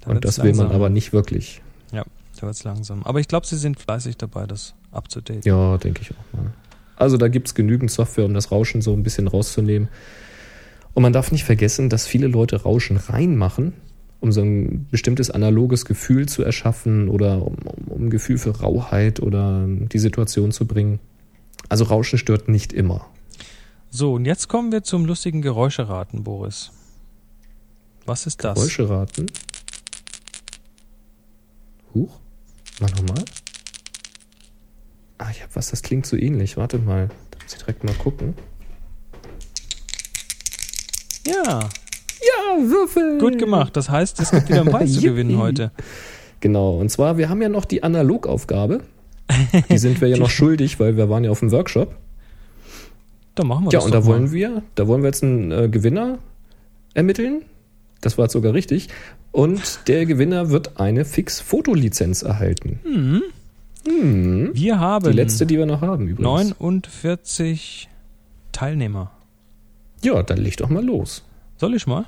Da Und das will langsam. man aber nicht wirklich. Ja, da wird es langsam. Aber ich glaube, sie sind fleißig dabei, das abzudaten. Ja, denke ich auch mal. Also da gibt es genügend Software, um das Rauschen so ein bisschen rauszunehmen. Und man darf nicht vergessen, dass viele Leute Rauschen reinmachen, um so ein bestimmtes analoges Gefühl zu erschaffen oder um, um ein Gefühl für Rauheit oder die Situation zu bringen. Also Rauschen stört nicht immer. So, und jetzt kommen wir zum lustigen Geräuscheraten, Boris. Was ist das? Geräuscheraten? Huch, mach nochmal. Ah, ich habe was, das klingt so ähnlich. Warte mal, da muss ich direkt mal gucken. Ja. Ja, Würfel. Gut gemacht. Das heißt, es gibt wieder einen Preis zu gewinnen heute. Genau. Und zwar, wir haben ja noch die Analogaufgabe. Die sind wir ja noch schuldig, weil wir waren ja auf dem Workshop. Da machen wir ja, das. Ja, und da wollen wir, da wollen wir jetzt einen äh, Gewinner ermitteln. Das war sogar richtig. Und der Gewinner wird eine Fix-Fotolizenz erhalten. Mhm. Hm. Wir haben Die letzte, die wir noch haben übrigens. 49 Teilnehmer. Ja, dann leg doch mal los. Soll ich mal?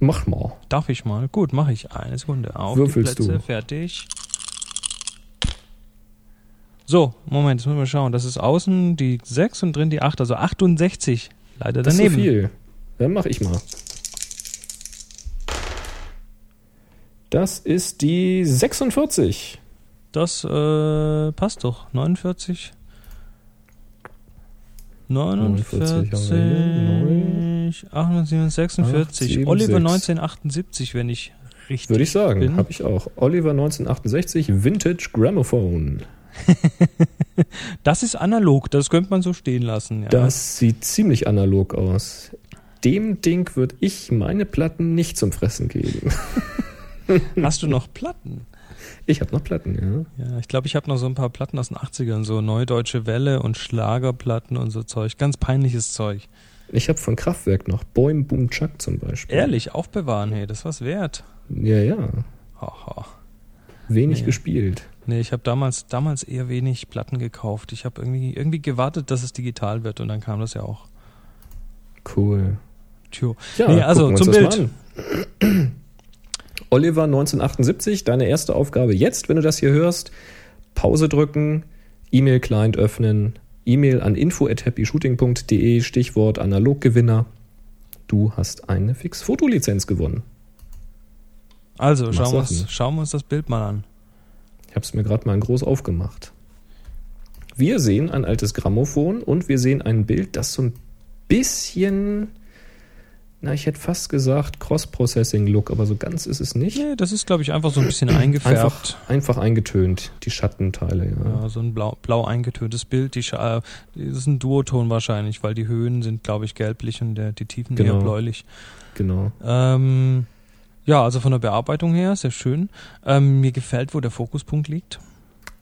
Mach mal. Darf ich mal? Gut, mache ich. Eine Sekunde. Auf Würfelst die Plätze, du. fertig. So, Moment, jetzt müssen wir schauen. Das ist außen die 6 und drin die 8, also 68. Leider Das ist daneben. so viel. Dann mach ich mal. Das ist die 46. Das äh, passt doch. 49. 49, 49, 48, 46. 8, Oliver 7, 1978, wenn ich richtig Würde ich sagen. Habe ich auch. Oliver 1968, Vintage Gramophone. Das ist analog, das könnte man so stehen lassen. Ja. Das sieht ziemlich analog aus. Dem Ding würde ich meine Platten nicht zum Fressen geben. Hast du noch Platten? Ich habe noch Platten, ja. Ja, ich glaube, ich habe noch so ein paar Platten aus den 80ern, so Neudeutsche Welle und Schlagerplatten und so Zeug. Ganz peinliches Zeug. Ich habe von Kraftwerk noch Boim Boom Chuck zum Beispiel. Ehrlich, aufbewahren, hey, das war's wert. Ja, ja. Haha. Wenig Nee. gespielt. Nee, ich habe damals, damals eher wenig Platten gekauft. Ich habe irgendwie, irgendwie gewartet, dass es digital wird und dann kam das ja auch. Cool. Tjo. Ja, Nee, also zum Bild. Oliver 1978, deine erste Aufgabe jetzt, wenn du das hier hörst, Pause drücken, E-Mail-Client öffnen, E-Mail an info@happyshooting.de, Stichwort Analoggewinner. Du hast eine Fix-Fotolizenz gewonnen. Also, schauen wir, uns, schauen wir uns das Bild mal an. Ich habe es mir gerade mal groß aufgemacht. Wir sehen ein altes Grammophon und wir sehen ein Bild, das so ein bisschen, na, ich hätte fast gesagt Cross-Processing-Look, aber so ganz ist es nicht. Nee, das ist, glaube ich, einfach so ein bisschen eingefärbt. Einfach, einfach eingetönt, die Schattenteile. Ja. Ja, so ein blau, blau eingetöntes Bild. Die, Scha- äh, das ist ein Duoton wahrscheinlich, weil die Höhen sind, glaube ich, gelblich und der, die Tiefen Genau. eher bläulich. Genau. Ähm, ja, also von der Bearbeitung her, sehr schön. Ähm, mir gefällt, wo der Fokuspunkt liegt.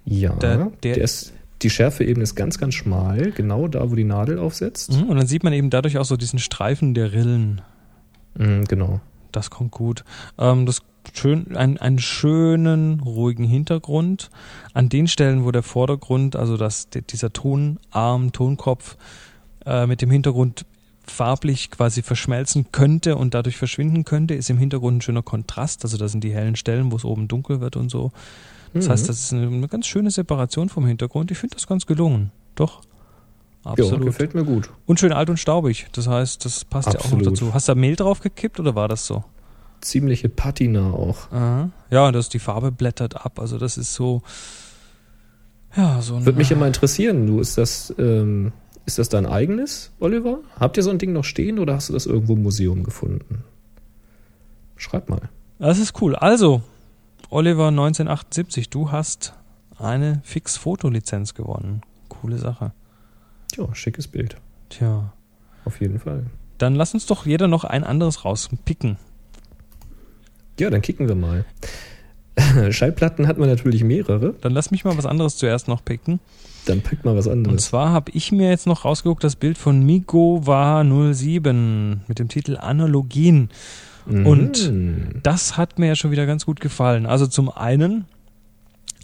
Ja, Der- der, der- ist, die Schärfeebene ist ganz, ganz schmal, genau da, wo die Nadel aufsetzt. Mhm, Und dann sieht man eben dadurch auch so diesen Streifen der Rillen. Mhm, genau. Das kommt gut. Ähm, das schön, ein, einen schönen, ruhigen Hintergrund. An den Stellen, wo der Vordergrund, also das, die- dieser Tonarm, Tonkopf äh, mit dem Hintergrund farblich quasi verschmelzen könnte und dadurch verschwinden könnte, ist im Hintergrund ein schöner Kontrast. Also das sind die hellen Stellen, wo es oben dunkel wird und so. Das Mhm. heißt, das ist eine, eine ganz schöne Separation vom Hintergrund. Ich finde das ganz gelungen. Doch. ja, Absolut. gefällt mir gut. und schön alt und staubig. Das heißt, das passt ja auch Absolut. noch dazu. Hast du da Mehl drauf gekippt oder war das so? Ziemliche Patina auch. Aha. Ja, das die Farbe blättert ab. Also das ist so. Ja, so ein. Würde mich immer interessieren, du, ist das, ähm, ist das dein eigenes, Oliver? Habt ihr so ein Ding noch stehen oder hast du das irgendwo im Museum gefunden? Schreib mal. Das ist cool. Also, Oliver 1978, du hast eine Fix-Fotolizenz gewonnen. Coole Sache. Ja, schickes Bild. Tja. Auf jeden Fall. Dann lass uns doch jeder noch ein anderes rauspicken. Ja, dann kicken wir mal. Schallplatten hat man natürlich mehrere. Dann lass mich mal was anderes zuerst noch picken. Dann pickt mal was Und anderes. zwar habe ich mir jetzt noch rausgeguckt das Bild von Migo war 07 mit dem Titel Analogien. Und- Mhm. Das hat mir ja schon wieder ganz gut gefallen. Also zum einen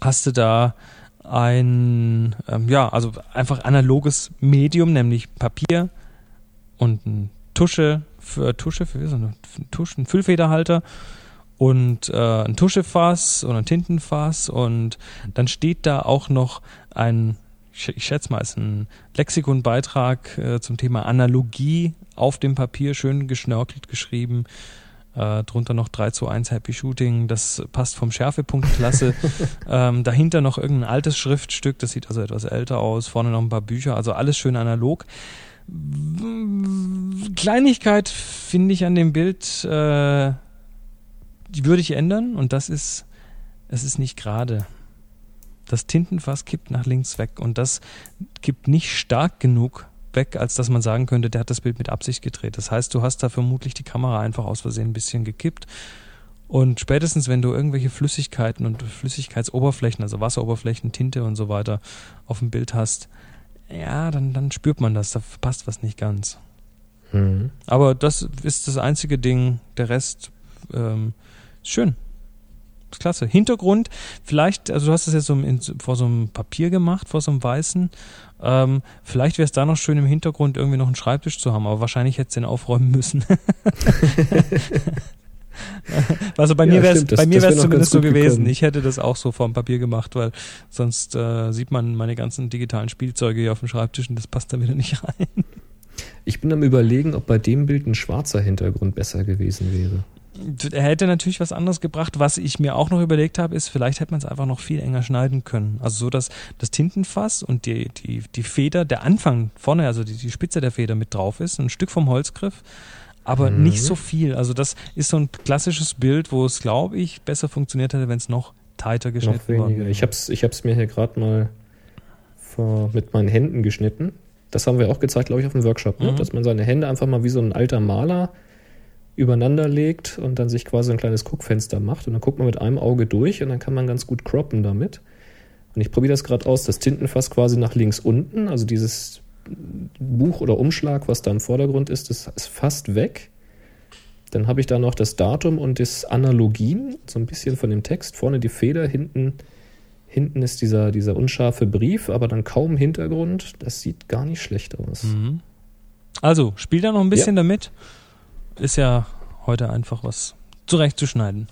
hast du da ein, ähm, ja, also einfach analoges Medium, nämlich Papier und ein Tusche, für Tusche, für so eine ein Füllfederhalter und äh, ein Tuschefass und ein Tintenfass und dann steht da auch noch ein, ich schätze mal, ist ein Lexikonbeitrag äh, zum Thema Analogie auf dem Papier, schön geschnörkelt geschrieben. Äh, drunter noch 3 zu 1 Happy Shooting, das passt vom Schärfepunkt klasse. ähm, dahinter noch irgendein altes Schriftstück, das sieht also etwas älter aus. Vorne noch ein paar Bücher, also alles schön analog. Kleinigkeit finde ich an dem Bild, äh, die würde ich ändern und das ist, es ist nicht gerade. Das Tintenfass kippt nach links weg und das kippt nicht stark genug weg, als dass man sagen könnte, der hat das Bild mit Absicht gedreht. Das heißt, du hast da vermutlich die Kamera einfach aus Versehen ein bisschen gekippt. Und spätestens, wenn du irgendwelche Flüssigkeiten und Flüssigkeitsoberflächen, also Wasseroberflächen, Tinte und so weiter auf dem Bild hast, ja, dann, dann spürt man das, da passt was nicht ganz. Mhm. Aber das ist das einzige Ding. Der Rest ähm, ist schön. Ist klasse. Hintergrund, vielleicht, also du hast es jetzt so in, vor so einem Papier gemacht, vor so einem weißen. Ähm, vielleicht wäre es da noch schön im Hintergrund irgendwie noch einen Schreibtisch zu haben, aber wahrscheinlich hätte es den aufräumen müssen. also bei Ja, mir wäre es bei mir zumindest so gewesen. gekommen. Ich hätte das auch so vom Papier gemacht, weil sonst äh, sieht man meine ganzen digitalen Spielzeuge hier auf dem Schreibtisch und das passt da wieder nicht rein. Ich bin am überlegen, ob bei dem Bild ein schwarzer Hintergrund besser gewesen wäre. Er hätte natürlich was anderes gebracht. Was ich mir auch noch überlegt habe, ist, vielleicht hätte man es einfach noch viel enger schneiden können. Also so, dass das Tintenfass und die, die, die Feder, der Anfang vorne, also die, die Spitze der Feder mit drauf ist, ein Stück vom Holzgriff, aber Mhm. nicht so viel. Also das ist so ein klassisches Bild, wo es, glaube ich, besser funktioniert hätte, wenn es noch tighter geschnitten Noch weniger. wäre. Ich hab's, ich hab's mir hier gerade mal vor, mit meinen Händen geschnitten. Das haben wir auch gezeigt, glaube ich, auf dem Workshop, ne? Mhm. dass man seine Hände einfach mal wie so ein alter Maler übereinander legt und dann sich quasi ein kleines Guckfenster macht und dann guckt man mit einem Auge durch und dann kann man ganz gut croppen damit. Und ich probiere das gerade aus, das Tintenfass quasi nach links unten, also dieses Buch oder Umschlag, was da im Vordergrund ist, das ist fast weg. Dann habe ich da noch das Datum und das Analogien, so ein bisschen von dem Text. Vorne die Feder, hinten, hinten ist dieser, dieser unscharfe Brief, aber dann kaum Hintergrund. Das sieht gar nicht schlecht aus. Mhm. Also, spiel da noch ein bisschen damit. Ist ja heute einfach was zurechtzuschneiden.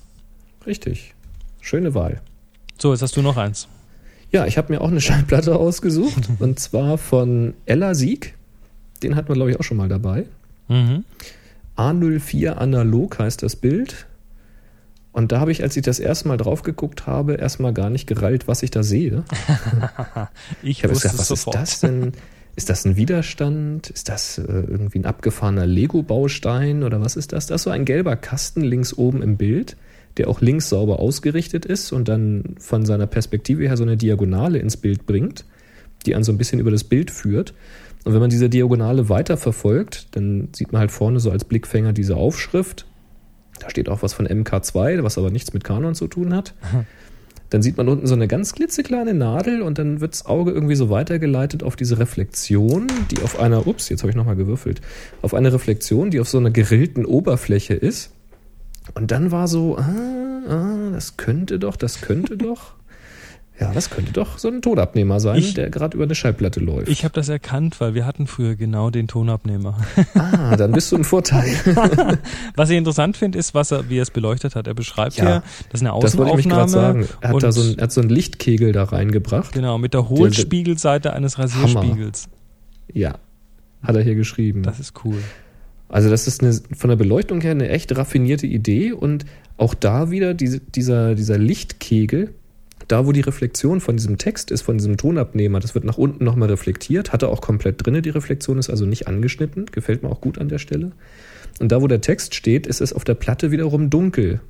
Richtig. Schöne Wahl. So, jetzt hast du noch eins. Ja, ich habe mir auch eine Schallplatte ausgesucht und zwar von Ella Sieg. Den hatten wir, glaube ich, auch schon mal dabei. Mhm. A04 analog heißt das Bild. Und da habe ich, als ich das erste Mal drauf geguckt habe, erstmal gar nicht gerallt, was ich da sehe. Ich Ich habe wusste gesagt, es was sofort. ist das denn? Ist das ein Widerstand? Ist das äh, irgendwie ein abgefahrener Lego-Baustein oder was ist das? Das ist so ein gelber Kasten links oben im Bild, der auch links sauber ausgerichtet ist und dann von seiner Perspektive her so eine Diagonale ins Bild bringt, die einen so ein bisschen über das Bild führt. Und wenn man diese Diagonale weiter verfolgt, dann sieht man halt vorne so als Blickfänger diese Aufschrift. Da steht auch was von MK2, was aber nichts mit Kanon zu tun hat. Dann sieht man unten so eine ganz klitzekleine Nadel und dann wird das Auge irgendwie so weitergeleitet auf diese Reflexion, die auf einer, ups, jetzt habe ich nochmal gewürfelt, auf eine Reflexion, die auf so einer gerillten Oberfläche ist. Und dann war so, ah, ah, das könnte doch, das könnte doch. Ja, das könnte doch so ein Tonabnehmer sein, Ich- der gerade über eine Schallplatte läuft. Ich habe das erkannt, weil wir hatten früher genau den Tonabnehmer. ah, dann bist du im Vorteil. Was ich interessant finde, ist, was er, wie er es beleuchtet hat. Er beschreibt Ja, hier, das ist eine Das wollte ich mich gerade Außenaufnahme. sagen. Er hat da so ein, hat so einen Lichtkegel da reingebracht. Genau, mit der Hohlspiegelseite eines Rasierspiegels. Ja, hat er hier geschrieben. Das ist cool. Also das ist eine, von der Beleuchtung her eine echt raffinierte Idee und auch da wieder diese, dieser, dieser Lichtkegel, da wo die Reflexion von diesem Text ist, von diesem Tonabnehmer, das wird nach unten nochmal reflektiert, hat er auch komplett drinne, die Reflexion ist also nicht angeschnitten, gefällt mir auch gut an der Stelle. Und da wo der Text steht, ist es auf der Platte wiederum dunkel.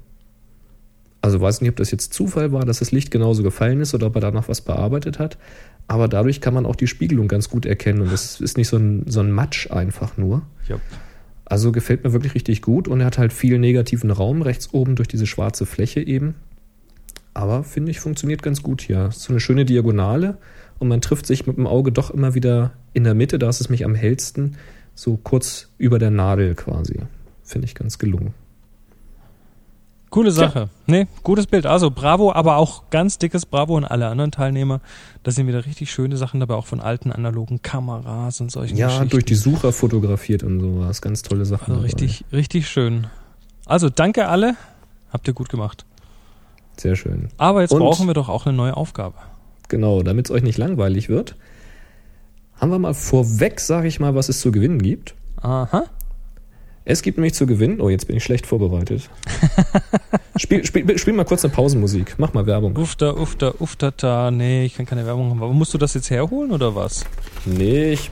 Also weiß nicht, ob das jetzt Zufall war, dass das Licht genauso gefallen ist oder ob er da noch was bearbeitet hat. Aber dadurch kann man auch die Spiegelung ganz gut erkennen und das ist nicht so ein, so ein Matsch einfach nur. Jupp. Also gefällt mir wirklich richtig gut und er hat halt viel negativen Raum rechts oben durch diese schwarze Fläche eben. Aber finde ich, funktioniert ganz gut hier. So eine schöne Diagonale und man trifft sich mit dem Auge doch immer wieder in der Mitte, da ist es mich am hellsten, so kurz über der Nadel quasi. Finde ich ganz gelungen. Coole Sache. Nee, gutes Bild. Also Bravo, aber auch ganz dickes Bravo an alle anderen Teilnehmer. Da sind wieder richtig schöne Sachen dabei, auch von alten analogen Kameras und solchen Ja, Geschichten. durch die Sucher fotografiert und sowas. Ganz tolle Sachen. Also dabei. richtig, richtig schön. Also danke alle. Habt ihr gut gemacht. Sehr schön. Aber jetzt Und- brauchen wir doch auch eine neue Aufgabe. Genau, damit es euch nicht langweilig wird, haben wir mal vorweg, sage ich mal, was es zu gewinnen gibt. Aha. Es gibt nämlich zu gewinnen. Oh, jetzt bin ich schlecht vorbereitet. spiel, spiel, spiel mal kurz eine Pausenmusik. Mach mal Werbung. Ufta, ufta, uftata. Nee, ich kann keine Werbung haben. Aber musst du das jetzt herholen oder was? Nee, ich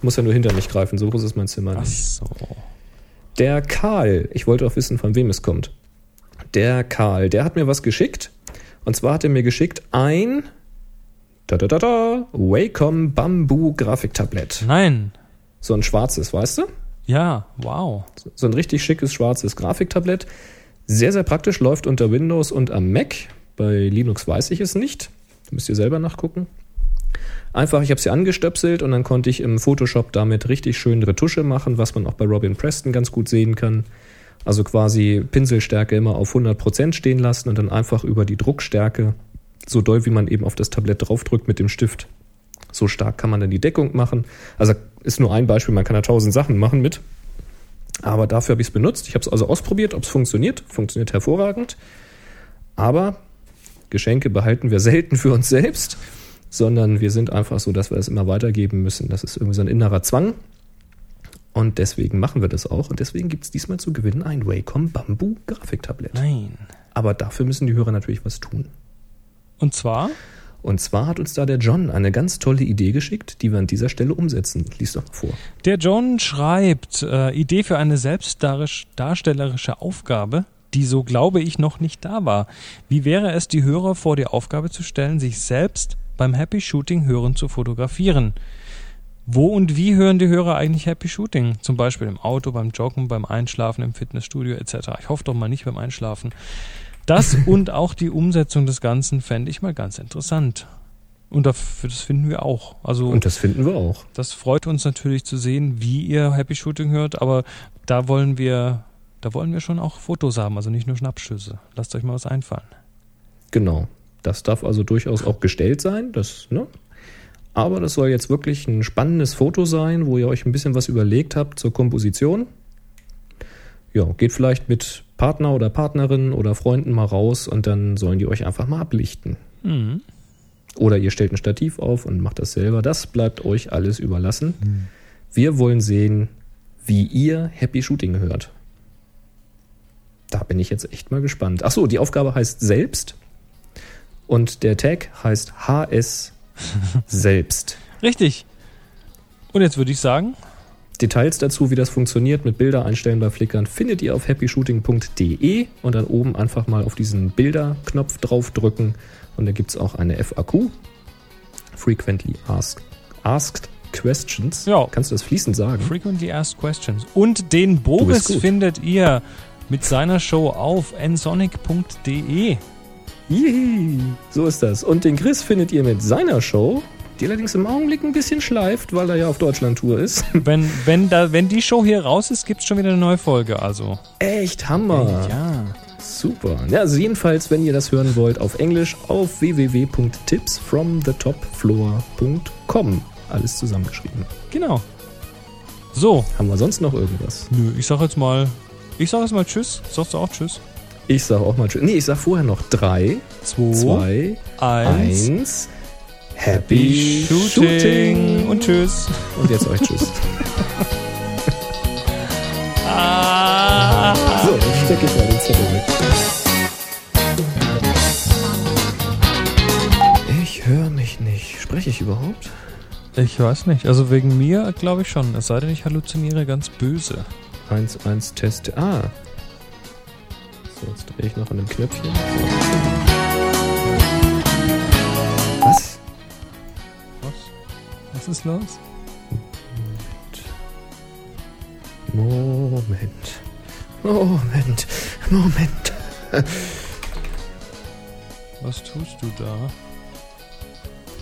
muss ja nur hinter mich greifen. So groß ist mein Zimmer Ach nicht. so. Der Karl, ich wollte auch wissen, von wem es kommt. Der Karl, der hat mir was geschickt. Und zwar hat er mir geschickt ein da, da, da, da, Wacom Bamboo Grafiktablett. Nein. So ein schwarzes, weißt du? Ja, wow. So ein richtig schickes schwarzes Grafiktablett. Sehr, sehr praktisch, läuft unter Windows und am Mac. Bei Linux weiß ich es nicht. Da müsst ihr selber nachgucken. Einfach, ich habe sie angestöpselt und dann konnte ich im Photoshop damit richtig schön Retusche machen, was man auch bei Robin Preston ganz gut sehen kann. Also quasi Pinselstärke immer auf 100% stehen lassen und dann einfach über die Druckstärke, so doll wie man eben auf das Tablett draufdrückt mit dem Stift, so stark kann man dann die Deckung machen. Also ist nur ein Beispiel, man kann da tausend Sachen machen mit. Aber dafür habe ich es benutzt. Ich habe es also ausprobiert, ob es funktioniert. Funktioniert hervorragend. Aber Geschenke behalten wir selten für uns selbst, sondern wir sind einfach so, dass wir es immer weitergeben müssen. Das ist irgendwie so ein innerer Zwang. Und deswegen machen wir das auch. Und deswegen gibt es diesmal zu gewinnen ein Wacom Bamboo Grafiktablett. Nein. Aber dafür müssen die Hörer natürlich was tun. Und zwar? Und zwar hat uns da der John eine ganz tolle Idee geschickt, die wir an dieser Stelle umsetzen. Lies doch mal vor. Der John schreibt, äh, Idee für eine selbstdarstellerische Aufgabe, die so glaube ich noch nicht da war. Wie wäre es, die Hörer vor die Aufgabe zu stellen, sich selbst beim Happy Shooting hören zu fotografieren? Wo und wie hören die Hörer eigentlich Happy Shooting? Zum Beispiel im Auto, beim Joggen, beim Einschlafen, im Fitnessstudio etc. Ich hoffe doch mal nicht beim Einschlafen. Das und auch die Umsetzung des Ganzen fände ich mal ganz interessant. Und das finden wir auch. Also und das finden wir auch. Das freut uns natürlich zu sehen, wie ihr Happy Shooting hört, aber da wollen wir, da wollen wir schon auch Fotos haben, also nicht nur Schnappschüsse. Lasst euch mal was einfallen. Genau. Das darf also durchaus auch gestellt sein. Das, ne? Aber das soll jetzt wirklich ein spannendes Foto sein, wo ihr euch ein bisschen was überlegt habt zur Komposition. Ja, geht vielleicht mit Partner oder Partnerin oder Freunden mal raus und dann sollen die euch einfach mal ablichten. Mhm. Oder ihr stellt ein Stativ auf und macht das selber. Das bleibt euch alles überlassen. Mhm. Wir wollen sehen, wie ihr Happy Shooting hört. Da bin ich jetzt echt mal gespannt. Achso, die Aufgabe heißt selbst und der Tag heißt HS selbst. Richtig. Und jetzt würde ich sagen. Details dazu, wie das funktioniert mit Bilder einstellen bei Flickern, findet ihr auf happyshooting.de und dann oben einfach mal auf diesen Bilder-Knopf draufdrücken und da gibt es auch eine FAQ. Frequently Asked, asked Questions. Ja. Kannst du das fließend sagen? Frequently Asked Questions. Und den Boris findet ihr mit seiner Show auf nsonic.de. Yee, so ist das. Und den Chris findet ihr mit seiner Show, die allerdings im Augenblick ein bisschen schleift, weil er ja auf Deutschland-Tour ist. Wenn, wenn, da, wenn die Show hier raus ist, gibt es schon wieder eine neue Folge, also. Echt Hammer. Ja. Super. Ja, also jedenfalls, wenn ihr das hören wollt, auf Englisch auf www.tipsfromthetopfloor.com. Alles zusammengeschrieben. Genau. So. Haben wir sonst noch irgendwas? Nö, ich sag jetzt mal, ich sag jetzt mal Tschüss. Sagst du auch Tschüss? Ich sag auch mal Tschüss. Nee, ich sag vorher noch drei, zwei, zwei eins. eins. Happy Shooting. Shooting. Und Tschüss. Und jetzt euch Tschüss. Ah. So, ich stecke jetzt mal den Zettel weg. Ich höre mich nicht. Spreche ich überhaupt? Ich weiß nicht. Also wegen mir glaube ich schon. Es sei denn, ich halluziniere ganz böse. 1, 1, Test. Ah. Ich noch an dem Knöpfchen. Was? Was? Was ist los? Moment. Moment. Moment. Was tust du da?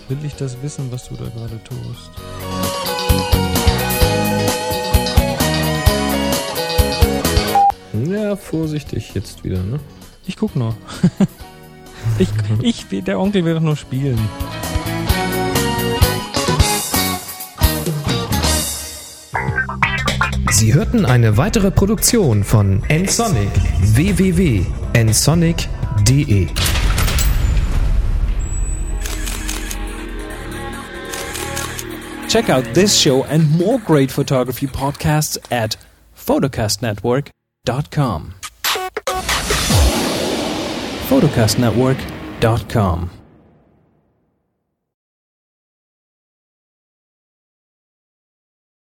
Will ich das wissen, was du da gerade tust? Vorsichtig jetzt wieder, ne? Ich guck nur. ich, ich, der Onkel will doch nur spielen. Sie hörten eine weitere Produktion von nsonic www.nsonic.de Check out this show and more great photography podcasts at photocastnetwork.com. photocastnetwork.com